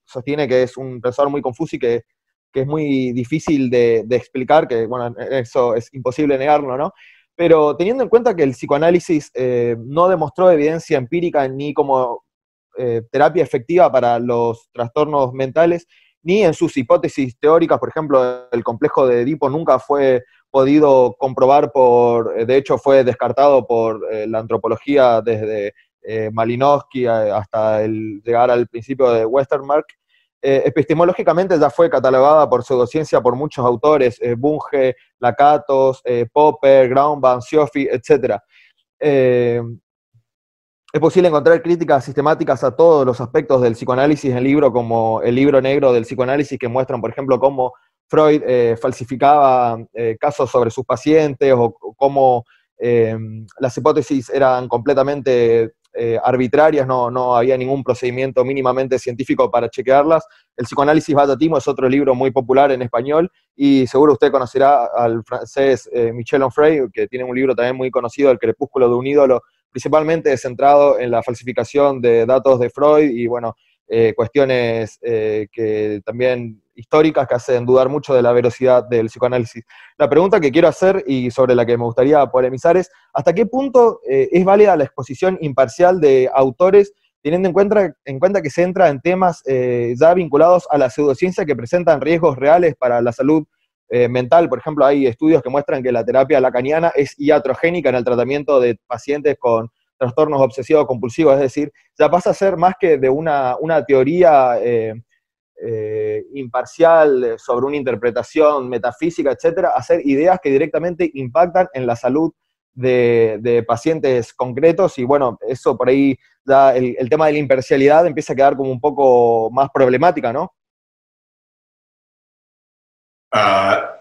sostiene que es un pensador muy confuso y que que es muy difícil de, explicar, que bueno, eso es imposible negarlo, ¿no? Pero teniendo en cuenta que el psicoanálisis eh, no demostró evidencia empírica ni como eh, terapia efectiva para los trastornos mentales, ni en sus hipótesis teóricas, por ejemplo, el complejo de Edipo nunca fue podido comprobar por, eh, de hecho fue descartado por la antropología desde Malinowski hasta el, llegar al principio de Westermark, eh, epistemológicamente ya fue catalogada por pseudociencia por muchos autores, eh, Bunge, Lakatos, eh, Popper, Groundman, Siofi, etc. es posible encontrar críticas sistemáticas a todos los aspectos del psicoanálisis en el libro, como el libro negro del psicoanálisis, que muestran, por ejemplo, cómo Freud falsificaba casos sobre sus pacientes o cómo las hipótesis eran completamente eh, arbitrarias, no, no, había ningún procedimiento mínimamente científico para chequearlas. El psicoanálisis batatimo es otro libro muy popular en español y seguro usted conocerá al francés eh, Michel Onfray, que tiene un libro también muy conocido, El crepúsculo de un ídolo, principalmente centrado en la falsificación de datos de Freud y bueno, eh, cuestiones que también históricas que hacen dudar mucho de la velocidad del psicoanálisis. La pregunta que quiero hacer y sobre la que me gustaría polemizar es, ¿hasta qué punto eh, es válida la exposición imparcial de autores teniendo en cuenta, en cuenta que se entra en temas eh, ya vinculados a la pseudociencia que presentan riesgos reales para la salud eh, mental? Por ejemplo, hay estudios que muestran que la terapia lacaniana es iatrogénica en el tratamiento de pacientes con trastornos obsesivos compulsivos, es decir, ya pasa a ser más que de una, una teoría eh, imparcial eh, sobre una interpretación metafísica, etcétera, hacer ideas que directamente impactan en la salud de, pacientes concretos y bueno, eso por ahí ya el, tema de la imparcialidad empieza a quedar como un poco más problemática, ¿no? Ah,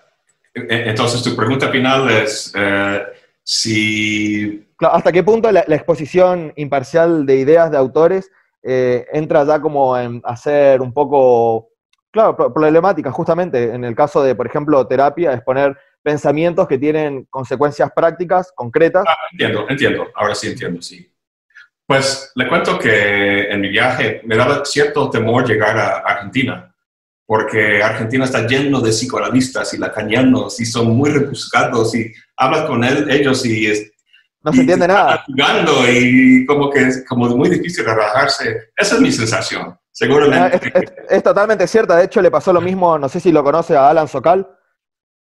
e, entonces, tu pregunta final es eh, si... ¿Hasta qué punto la, exposición imparcial de ideas de autores eh, entra ya como en hacer un poco, claro, problemática, justamente en el caso de, por ejemplo, terapia, es poner pensamientos que tienen consecuencias prácticas, concretas. Ah, entiendo, entiendo, ahora sí entiendo, sí. Pues le cuento que en mi viaje me daba cierto temor llegar a Argentina, porque Argentina está lleno de psicoanalistas y lacanianos y son muy rebuscados y hablas con él, ellos y no se entiende nada. Jugando y como que es como muy difícil relajarse. Esa es mi sensación, seguramente. Ah, es, totalmente cierta. De hecho, le pasó lo mismo, no sé si lo conoce a Alan Socal.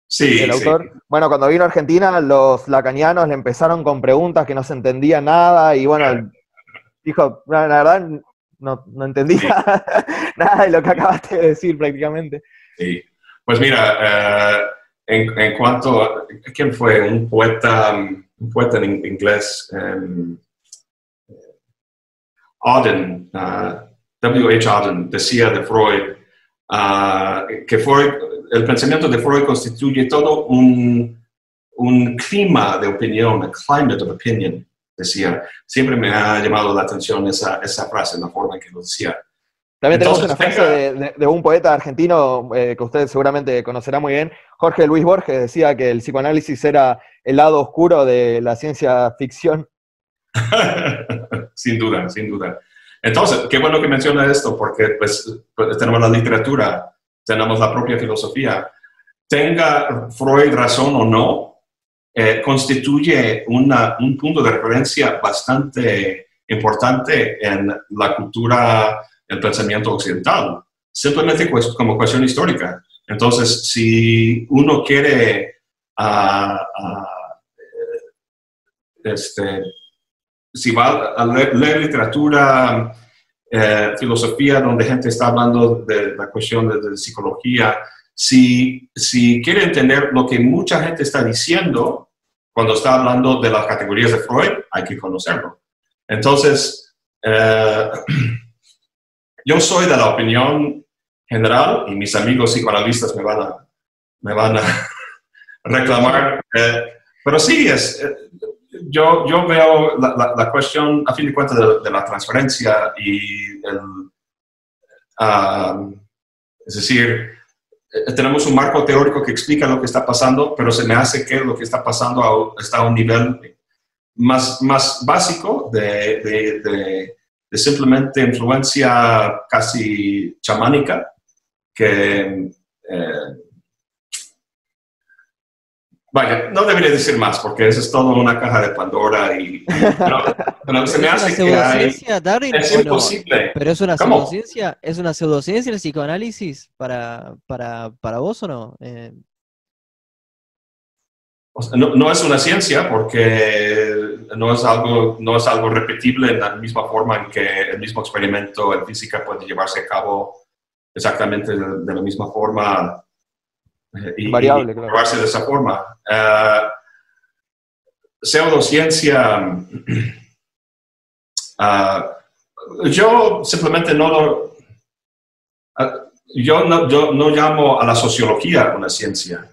Sí, el autor. Bueno, cuando vino a Argentina, los lacanianos le empezaron con preguntas que no se entendía nada y bueno, dijo, la verdad, no, no entendía nada de lo que acabaste de decir prácticamente. Sí, pues mira, eh, en, en, cuanto, ¿quién fue? Un poeta un poeta en inglés, um, Auden, W.H. Auden, decía de Freud que Freud, el pensamiento de Freud constituye todo un, un clima de opinión, a climate of opinion, decía. Siempre me ha llamado la atención esa, esa frase, la forma en que lo decía. También tenemos una frase de, un poeta argentino eh, que usted seguramente conocerá muy bien, Jorge Luis Borges, decía que el psicoanálisis era el lado oscuro de la ciencia ficción. sin duda, sin duda. Entonces, qué bueno que menciona esto, porque pues, pues, tenemos la literatura, tenemos la propia filosofía. Tenga Freud razón o no, eh, constituye un punto de referencia bastante importante en la cultura el pensamiento occidental, simplemente como cuestión histórica. Entonces, si uno quiere uh, este, si va a leer, literatura, eh, filosofía, donde gente está hablando de la cuestión de, psicología, si, si quiere entender lo que mucha gente está diciendo cuando está hablando de las categorías de Freud, hay que conocerlo. Entonces, eh, yo soy de la opinión general, y mis amigos psicoanalistas me van a, me van a reclamar, eh, pero sí, es, eh, yo, yo veo la, la, cuestión, a fin de cuentas, de, la transferencia y el, um, es decir, eh, tenemos un marco teórico que explica lo que está pasando, pero se me hace que lo que está pasando está a un nivel más, más básico de, de de simplemente influencia casi chamánica que... Eh, vaya, no debería decir más porque eso es todo una caja de Pandora y... Pero, se me hace que hay... es imposible. Pero es una pseudociencia, ¿es una pseudociencia el psicoanálisis para, para, para vos o no? Eh, no, es una ciencia porque no es, algo, no es algo repetible en la misma forma en que el mismo experimento en física puede llevarse a cabo exactamente de, la misma forma eh, y, Variable, llevarse de esa forma. Uh, pseudociencia, uh, yo simplemente no lo... yo, no, yo no llamo a la sociología una ciencia.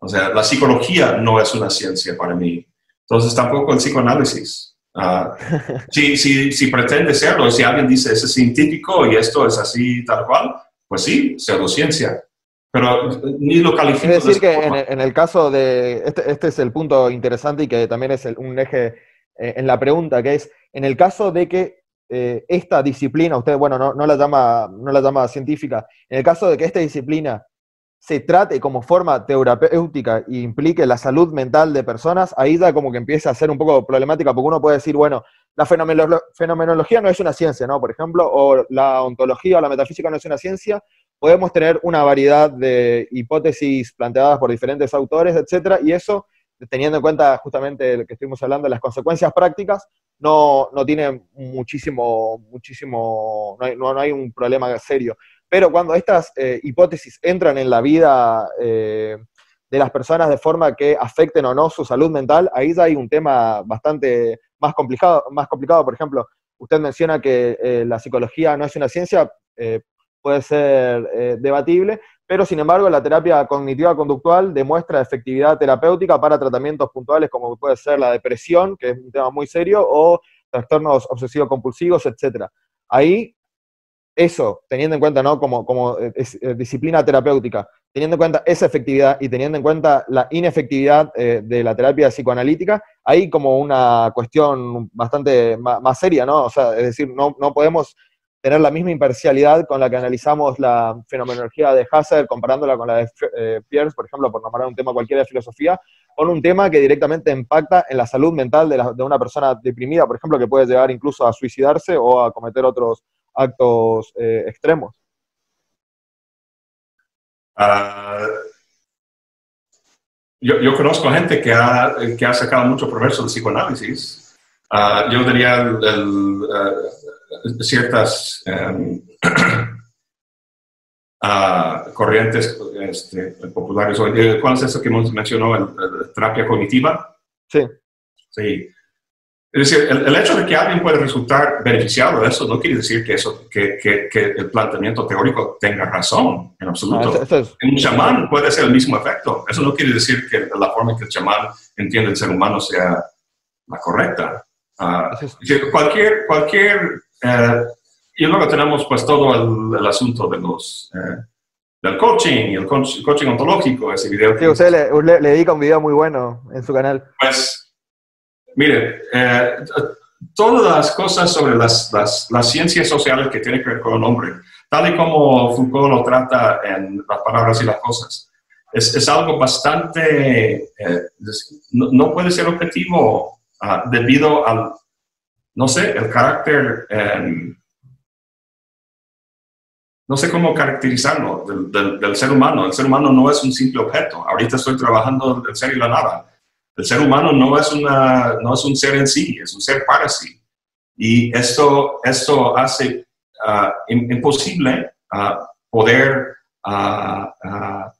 O sea, la psicología no es una ciencia para mí. Entonces tampoco el psicoanálisis. Uh, si, si, si, pretende serlo, si alguien dice es científico y esto es así tal cual, pues sí, pseudociencia. Pero ni lo califico. Es decir, que en el, caso de. Este, este, es el punto interesante y que también es un eje eh, en la pregunta, que es: en el caso de que eh, esta disciplina, usted, bueno, no, no, la llama, no la llama científica, en el caso de que esta disciplina se trate como forma terapéutica e implique la salud mental de personas, ahí ya como que empieza a ser un poco problemática, porque uno puede decir, bueno, la fenomenología no es una ciencia, ¿no? Por ejemplo, o la ontología o la metafísica no es una ciencia, podemos tener una variedad de hipótesis planteadas por diferentes autores, etcétera, y eso, teniendo en cuenta justamente lo que estuvimos hablando, las consecuencias prácticas, no, no tiene muchísimo, muchísimo, no hay, no hay un problema serio. Pero cuando estas eh, hipótesis entran en la vida eh, de las personas de forma que afecten o no su salud mental, ahí ya hay un tema bastante más complicado. Más complicado. Por ejemplo, usted menciona que eh, la psicología no es una ciencia, puede ser debatible, pero sin embargo la terapia cognitiva conductual demuestra efectividad terapéutica para tratamientos puntuales como puede ser la depresión, que es un tema muy serio, o trastornos obsesivos-compulsivos, etc. Ahí eso, teniendo en cuenta, ¿no? Como, como eh, eh, disciplina terapéutica, teniendo en cuenta esa efectividad y teniendo en cuenta la inefectividad eh, de la terapia psicoanalítica, hay como una cuestión bastante más, seria, ¿no? O sea, es decir, no, no, podemos tener la misma imparcialidad con la que analizamos la fenomenología de Husserl, comparándola con la de Pierce, por ejemplo, por nombrar un tema cualquiera de filosofía, con un tema que directamente impacta en la salud mental de, de una persona deprimida, por ejemplo, que puede llegar incluso a suicidarse o a cometer otros actos eh, extremos. Ah, yo, yo, conozco gente que ha, que ha sacado mucho provecho del psicoanálisis. Ah, yo diría eh, ciertas ah, corrientes este, populares. ¿Cuál es eso que mencionó? ¿El, terapia cognitiva? Sí. Sí. Es decir, el, hecho de que alguien puede resultar beneficiado de eso no quiere decir que, eso, que, que, que el planteamiento teórico tenga razón en absoluto. Un chamán puede ser el mismo efecto. Eso no quiere decir que la forma en que el chamán entiende el ser humano sea la correcta. Uh, cualquier, cualquier eh, y luego tenemos pues todo el, el asunto de los, eh, del coaching, el coaching ontológico, ese video. Sí, usted le, le, dedica un video muy bueno en su canal. Pues Mire, eh, todas las cosas sobre las, las, las, ciencias sociales que tienen que ver con el hombre, tal y como Foucault lo trata en las palabras y las cosas, es, es algo bastante, eh, no, no, puede ser objetivo uh, debido al, no sé, el carácter, eh, no sé cómo caracterizarlo, del, ser humano. El ser humano no es un simple objeto. Ahorita estoy trabajando el ser y la nada el ser humano no es, una, no es un ser en sí, es un ser para sí. Y esto, esto hace uh, imposible uh, poder uh,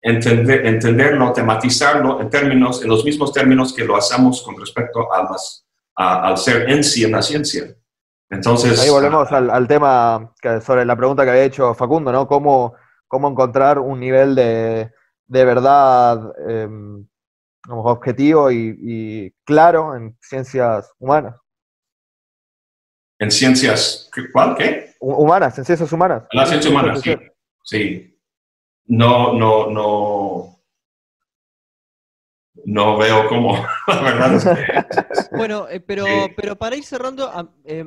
entender, entenderlo, tematizarlo en, términos, en los mismos términos que lo hacemos con respecto a las, al ser en sí en la ciencia. Entonces, Ahí volvemos al, al, tema que, sobre la pregunta que había hecho Facundo, ¿no? ¿Cómo, cómo encontrar un nivel de, de verdad eh, objetivo y, claro en ciencias humanas. ¿En ciencias cuál? ¿Qué? Humanas, en ciencias humanas. En las ciencias humanas, sí. Sí. No, no, no. No veo cómo, la verdad Bueno, eh, pero, pero para ir cerrando, eh,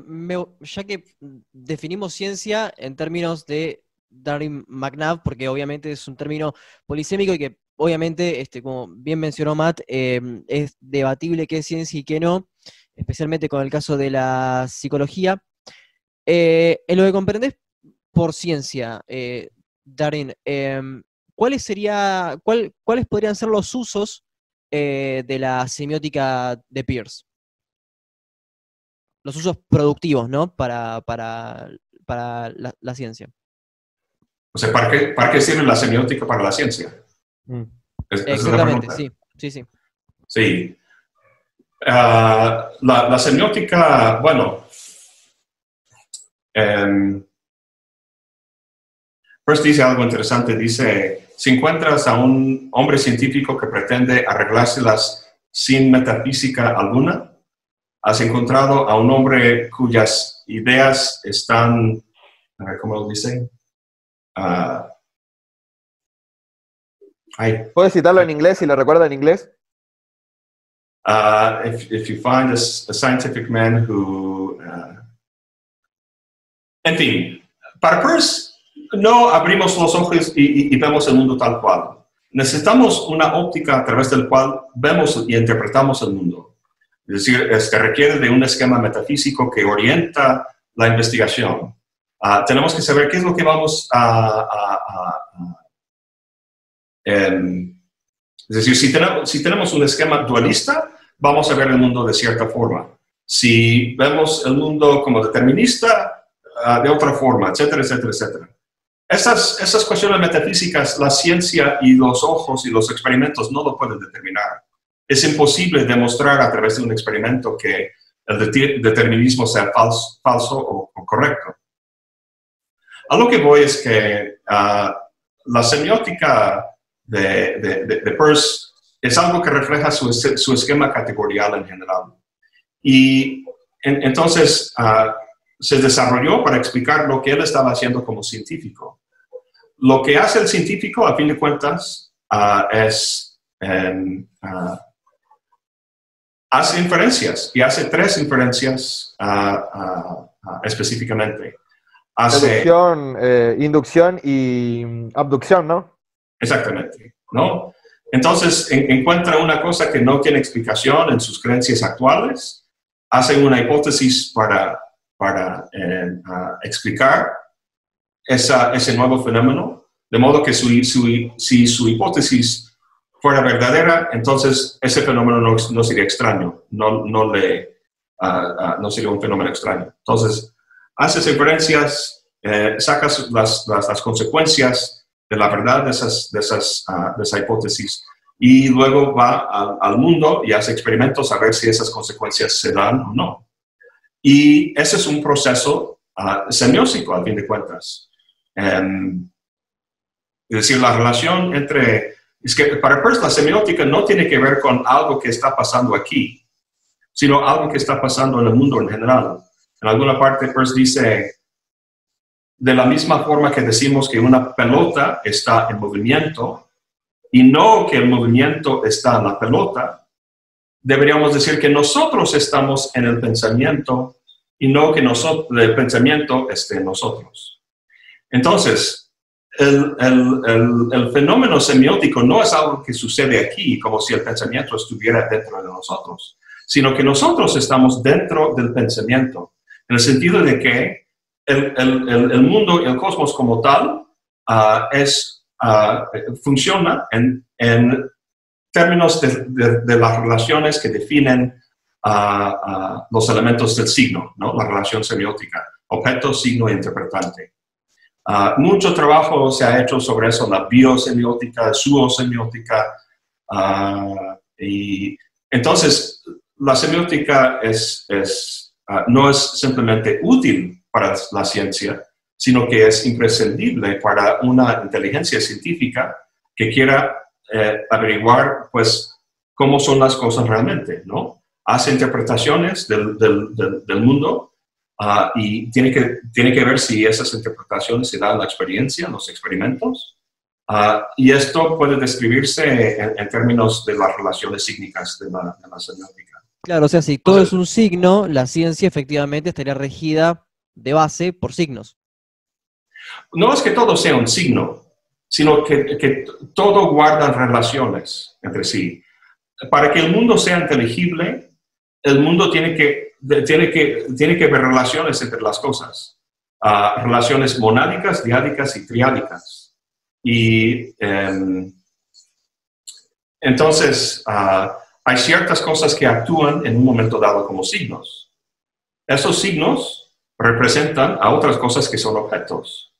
ya que definimos ciencia en términos de Darwin McNabb, porque obviamente es un término polisémico y que obviamente, este, como bien mencionó Matt, em, es debatible qué es ciencia y qué no, especialmente con el caso de la psicología. Eh, en lo que comprendes por ciencia, Darin, em, ¿cuáles, sería, cuál, ¿cuáles podrían ser los usos eh, de la semiótica de Peirce? Los usos productivos, ¿no? Para, para, para la, ciencia. O sea, ¿para qué, ¿para qué sirve la semiótica para la ciencia? Mm. Exactamente, sí, sí, sí. Sí. Uh, la, la, semiótica, bueno, um, First dice algo interesante, dice, si encuentras a un hombre científico que pretende arreglárselas sin metafísica alguna, has encontrado a un hombre cuyas ideas están, cómo lo dice, uh, ¿Puedes citarlo en inglés si lo recuerda en inglés? Uh, if, if you find a, a scientific man who... Uh... En fin, para Peirce no abrimos los ojos y, vemos el mundo tal cual. Necesitamos una óptica a través del cual vemos y interpretamos el mundo. Es decir, este requiere de un esquema metafísico que orienta la investigación. Uh, tenemos que saber qué es lo que vamos a, a, Em, es decir, si tenemos, un esquema dualista, vamos a ver el mundo de cierta forma. Si vemos el mundo como determinista, uh, de otra forma, etcétera, etcétera, etcétera. Esas, esas cuestiones metafísicas, la ciencia y los ojos y los experimentos no lo pueden determinar. Es imposible demostrar a través de un experimento que el determinismo sea falso, falso o, o, correcto. A lo que voy es que uh, la semiótica de, de, de, Peirce es algo que refleja su, su, esquema categorial en general. Y en, entonces uh, se desarrolló para explicar lo que él estaba haciendo como científico. Lo que hace el científico, a fin de cuentas, uh, es um, uh, hace inferencias y hace tres inferencias específicamente. Hace, eh, inducción y abducción, ¿no? Exactamente, ¿no? Entonces, encuentra una cosa que no tiene explicación en sus creencias actuales, hacen una hipótesis para, para eh, explicar esa, ese nuevo fenómeno, de modo que si su hipótesis fuera verdadera, entonces ese fenómeno no, no sería extraño, no, no, le, no sería un fenómeno extraño. Entonces, haces inferencias, eh, sacas las, las, consecuencias de la verdad de, esas, de, esas, de esa hipótesis y luego va al mundo y hace experimentos a ver si esas consecuencias se dan o no. Y ese es un proceso uh, semiótico, al fin de cuentas. Um, es decir, la relación entre... Es que para Peirce la semiótica no tiene que ver con algo que está pasando aquí, sino algo que está pasando en el mundo en general. En alguna parte Peirce dice, de la misma forma que decimos que una pelota está en movimiento y no que el movimiento está en la pelota, deberíamos decir que nosotros estamos en el pensamiento y no que nosotros, el pensamiento esté en nosotros. Entonces, el, el, el, fenómeno semiótico no es algo que sucede aquí, como si el pensamiento estuviera dentro de nosotros, sino que nosotros estamos dentro del pensamiento, en el sentido de que el, mundo y el cosmos como tal uh, es, uh, funciona en, en términos de, de, las relaciones que definen uh, los elementos del signo, ¿no? la relación semiótica, objeto, signo e interpretante. Uh, mucho trabajo se ha hecho sobre eso, la biosemiótica, suosemiótica. Uh, y entonces, la semiótica es, es, uh, no es simplemente útil para la ciencia, sino que es imprescindible para una inteligencia científica que quiera eh, averiguar, pues, cómo son las cosas realmente, ¿no? Hace interpretaciones del, del, del, del mundo Uh, y tiene que, tiene que ver si esas interpretaciones se dan en la experiencia, en los experimentos. Uh, y esto puede describirse en, términos de las relaciones sígnicas de la, de la semiótica. Claro, o sea, si todo es un signo, la ciencia efectivamente estaría regida de base por signos. No es que todo sea un signo, sino que, que todo guarda relaciones entre sí. Para que el mundo sea inteligible, el mundo tiene que tiene que, tiene que ver relaciones entre las cosas, uh, relaciones monádicas, diádicas y triádicas. Y um, entonces uh, hay ciertas cosas que actúan en un momento dado como signos. Esos signos representan a otras cosas que son objetos.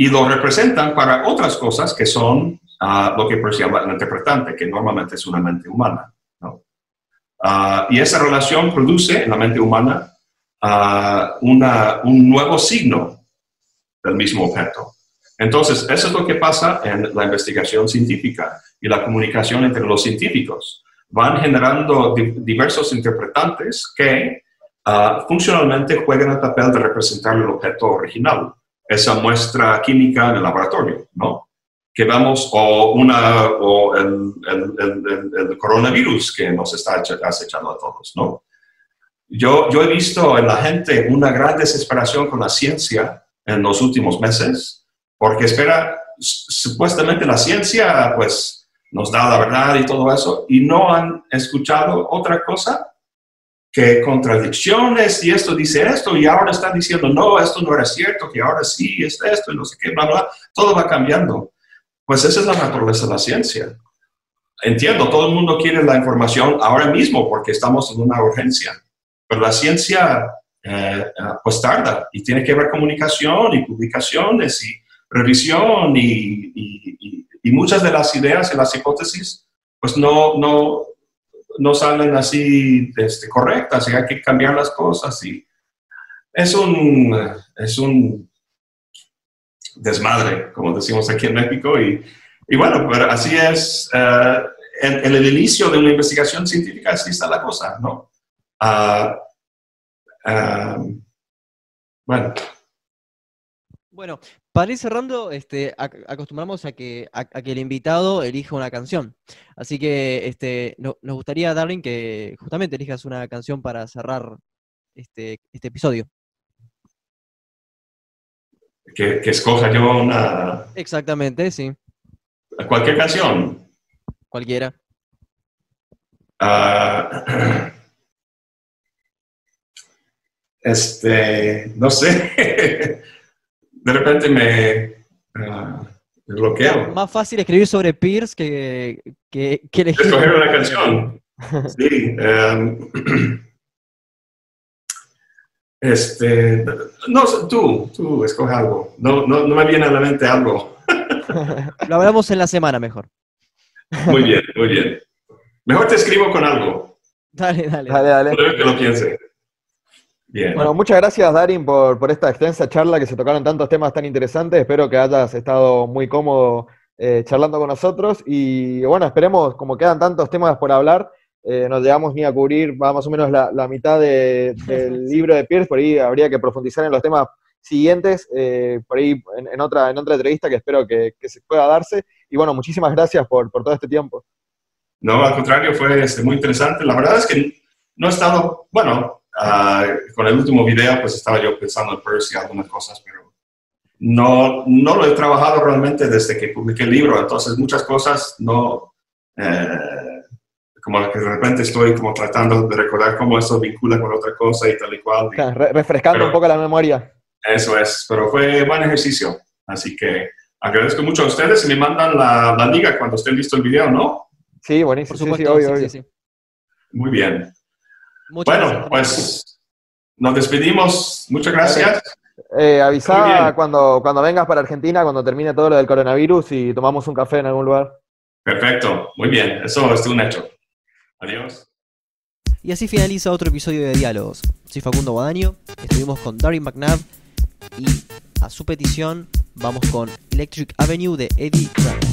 Y lo representan para otras cosas que son uh, lo que llama el interpretante, que normalmente es una mente humana. Uh, y esa relación produce en la mente humana uh, una, un nuevo signo del mismo objeto. Entonces, eso es lo que pasa en la investigación científica y la comunicación entre los científicos. Van generando di diversos interpretantes que funcionalmente juegan el papel de representar el objeto original, esa muestra química en el laboratorio, ¿no? que vemos o, una, o el, el, el, coronavirus que nos está acechando a todos, ¿no? Yo, yo he visto en la gente una gran desesperación con la ciencia en los últimos meses, porque espera, supuestamente la ciencia, pues, nos da la verdad y todo eso, y no han escuchado otra cosa que contradicciones y esto dice esto y ahora están diciendo no, esto no era cierto, que ahora sí es esto y no sé qué, bla, bla, todo va cambiando. Pues esa es la naturaleza de la ciencia. Entiendo, todo el mundo quiere la información ahora mismo porque estamos en una urgencia, pero la ciencia eh, eh, pues tarda y tiene que ver comunicación y publicaciones y revisión y, y, muchas de las ideas y las hipótesis pues no, no, no salen así este, correctas y hay que cambiar las cosas y es un, es un desmadre, como decimos aquí en México. Y, y bueno, pero así es, uh, en, el inicio de una investigación científica así está la cosa, ¿no? Uh, uh, bueno. Bueno, para ir cerrando, este, acostumbramos a que, a, a, que el invitado elija una canción. Así que este, no, nos gustaría, Darling, que justamente elijas una canción para cerrar este, este episodio que, que, escoja yo una... Exactamente, sí. Cualquier canción. Cualquiera. Uh, este, no sé. De repente me, uh, bloqueo. Más fácil escribir sobre Pierce que, que, que elegir. Escoger una canción. Sí. Um, Este, no, tú, tú, escoge algo. No, no, no me viene a la mente algo. Lo hablamos en la semana mejor. Muy bien, muy bien. Mejor te escribo con algo. Dale, dale. Dale, dale. Que lo piense. Bien. Bueno, muchas gracias, Darin, por, por esta extensa charla que se tocaron tantos temas tan interesantes. Espero que hayas estado muy cómodo eh, charlando con nosotros. Y bueno, esperemos, como quedan tantos temas por hablar, eh, nos llegamos ni a cubrir más o menos la, la mitad de- del libro de Pierce. Por ahí habría que profundizar en los temas siguientes, eh, por ahí en, en otra, en otra entrevista que espero que, que se pueda darse. Y bueno, muchísimas gracias por, por todo este tiempo. No, al contrario, fue este, muy interesante. La verdad es que no he estado, bueno, ah, con el último video pues estaba yo pensando en Percy y algunas cosas, pero no, no lo he trabajado realmente desde que publiqué el libro, entonces muchas cosas no, eh, como que de repente estoy como tratando de recordar cómo eso vincula con otra cosa y tal y cual. Re- refrescando Pero- un poco la memoria. Eso es, pero fue buen ejercicio, así que agradezco mucho a ustedes y me mandan la, la liga cuando esté listo el video, ¿no? Sí, buenísimo. Por Sí, sí, supuesto, obvio, sí, obvio. sí, sí. Muy bien. Muchas Bueno, gracias. pues nos despedimos. Muchas gracias. Eh, bien. cuando, cuando vengas para Argentina, cuando termine todo lo del coronavirus y tomamos un café en algún lugar. Perfecto, muy bien, eso es un hecho. Adiós. Y así finaliza otro episodio de Diálogos. Soy Facundo Guadaño, estuvimos con Darin McNabb y a su petición vamos con Electric Avenue de Eddie Grant.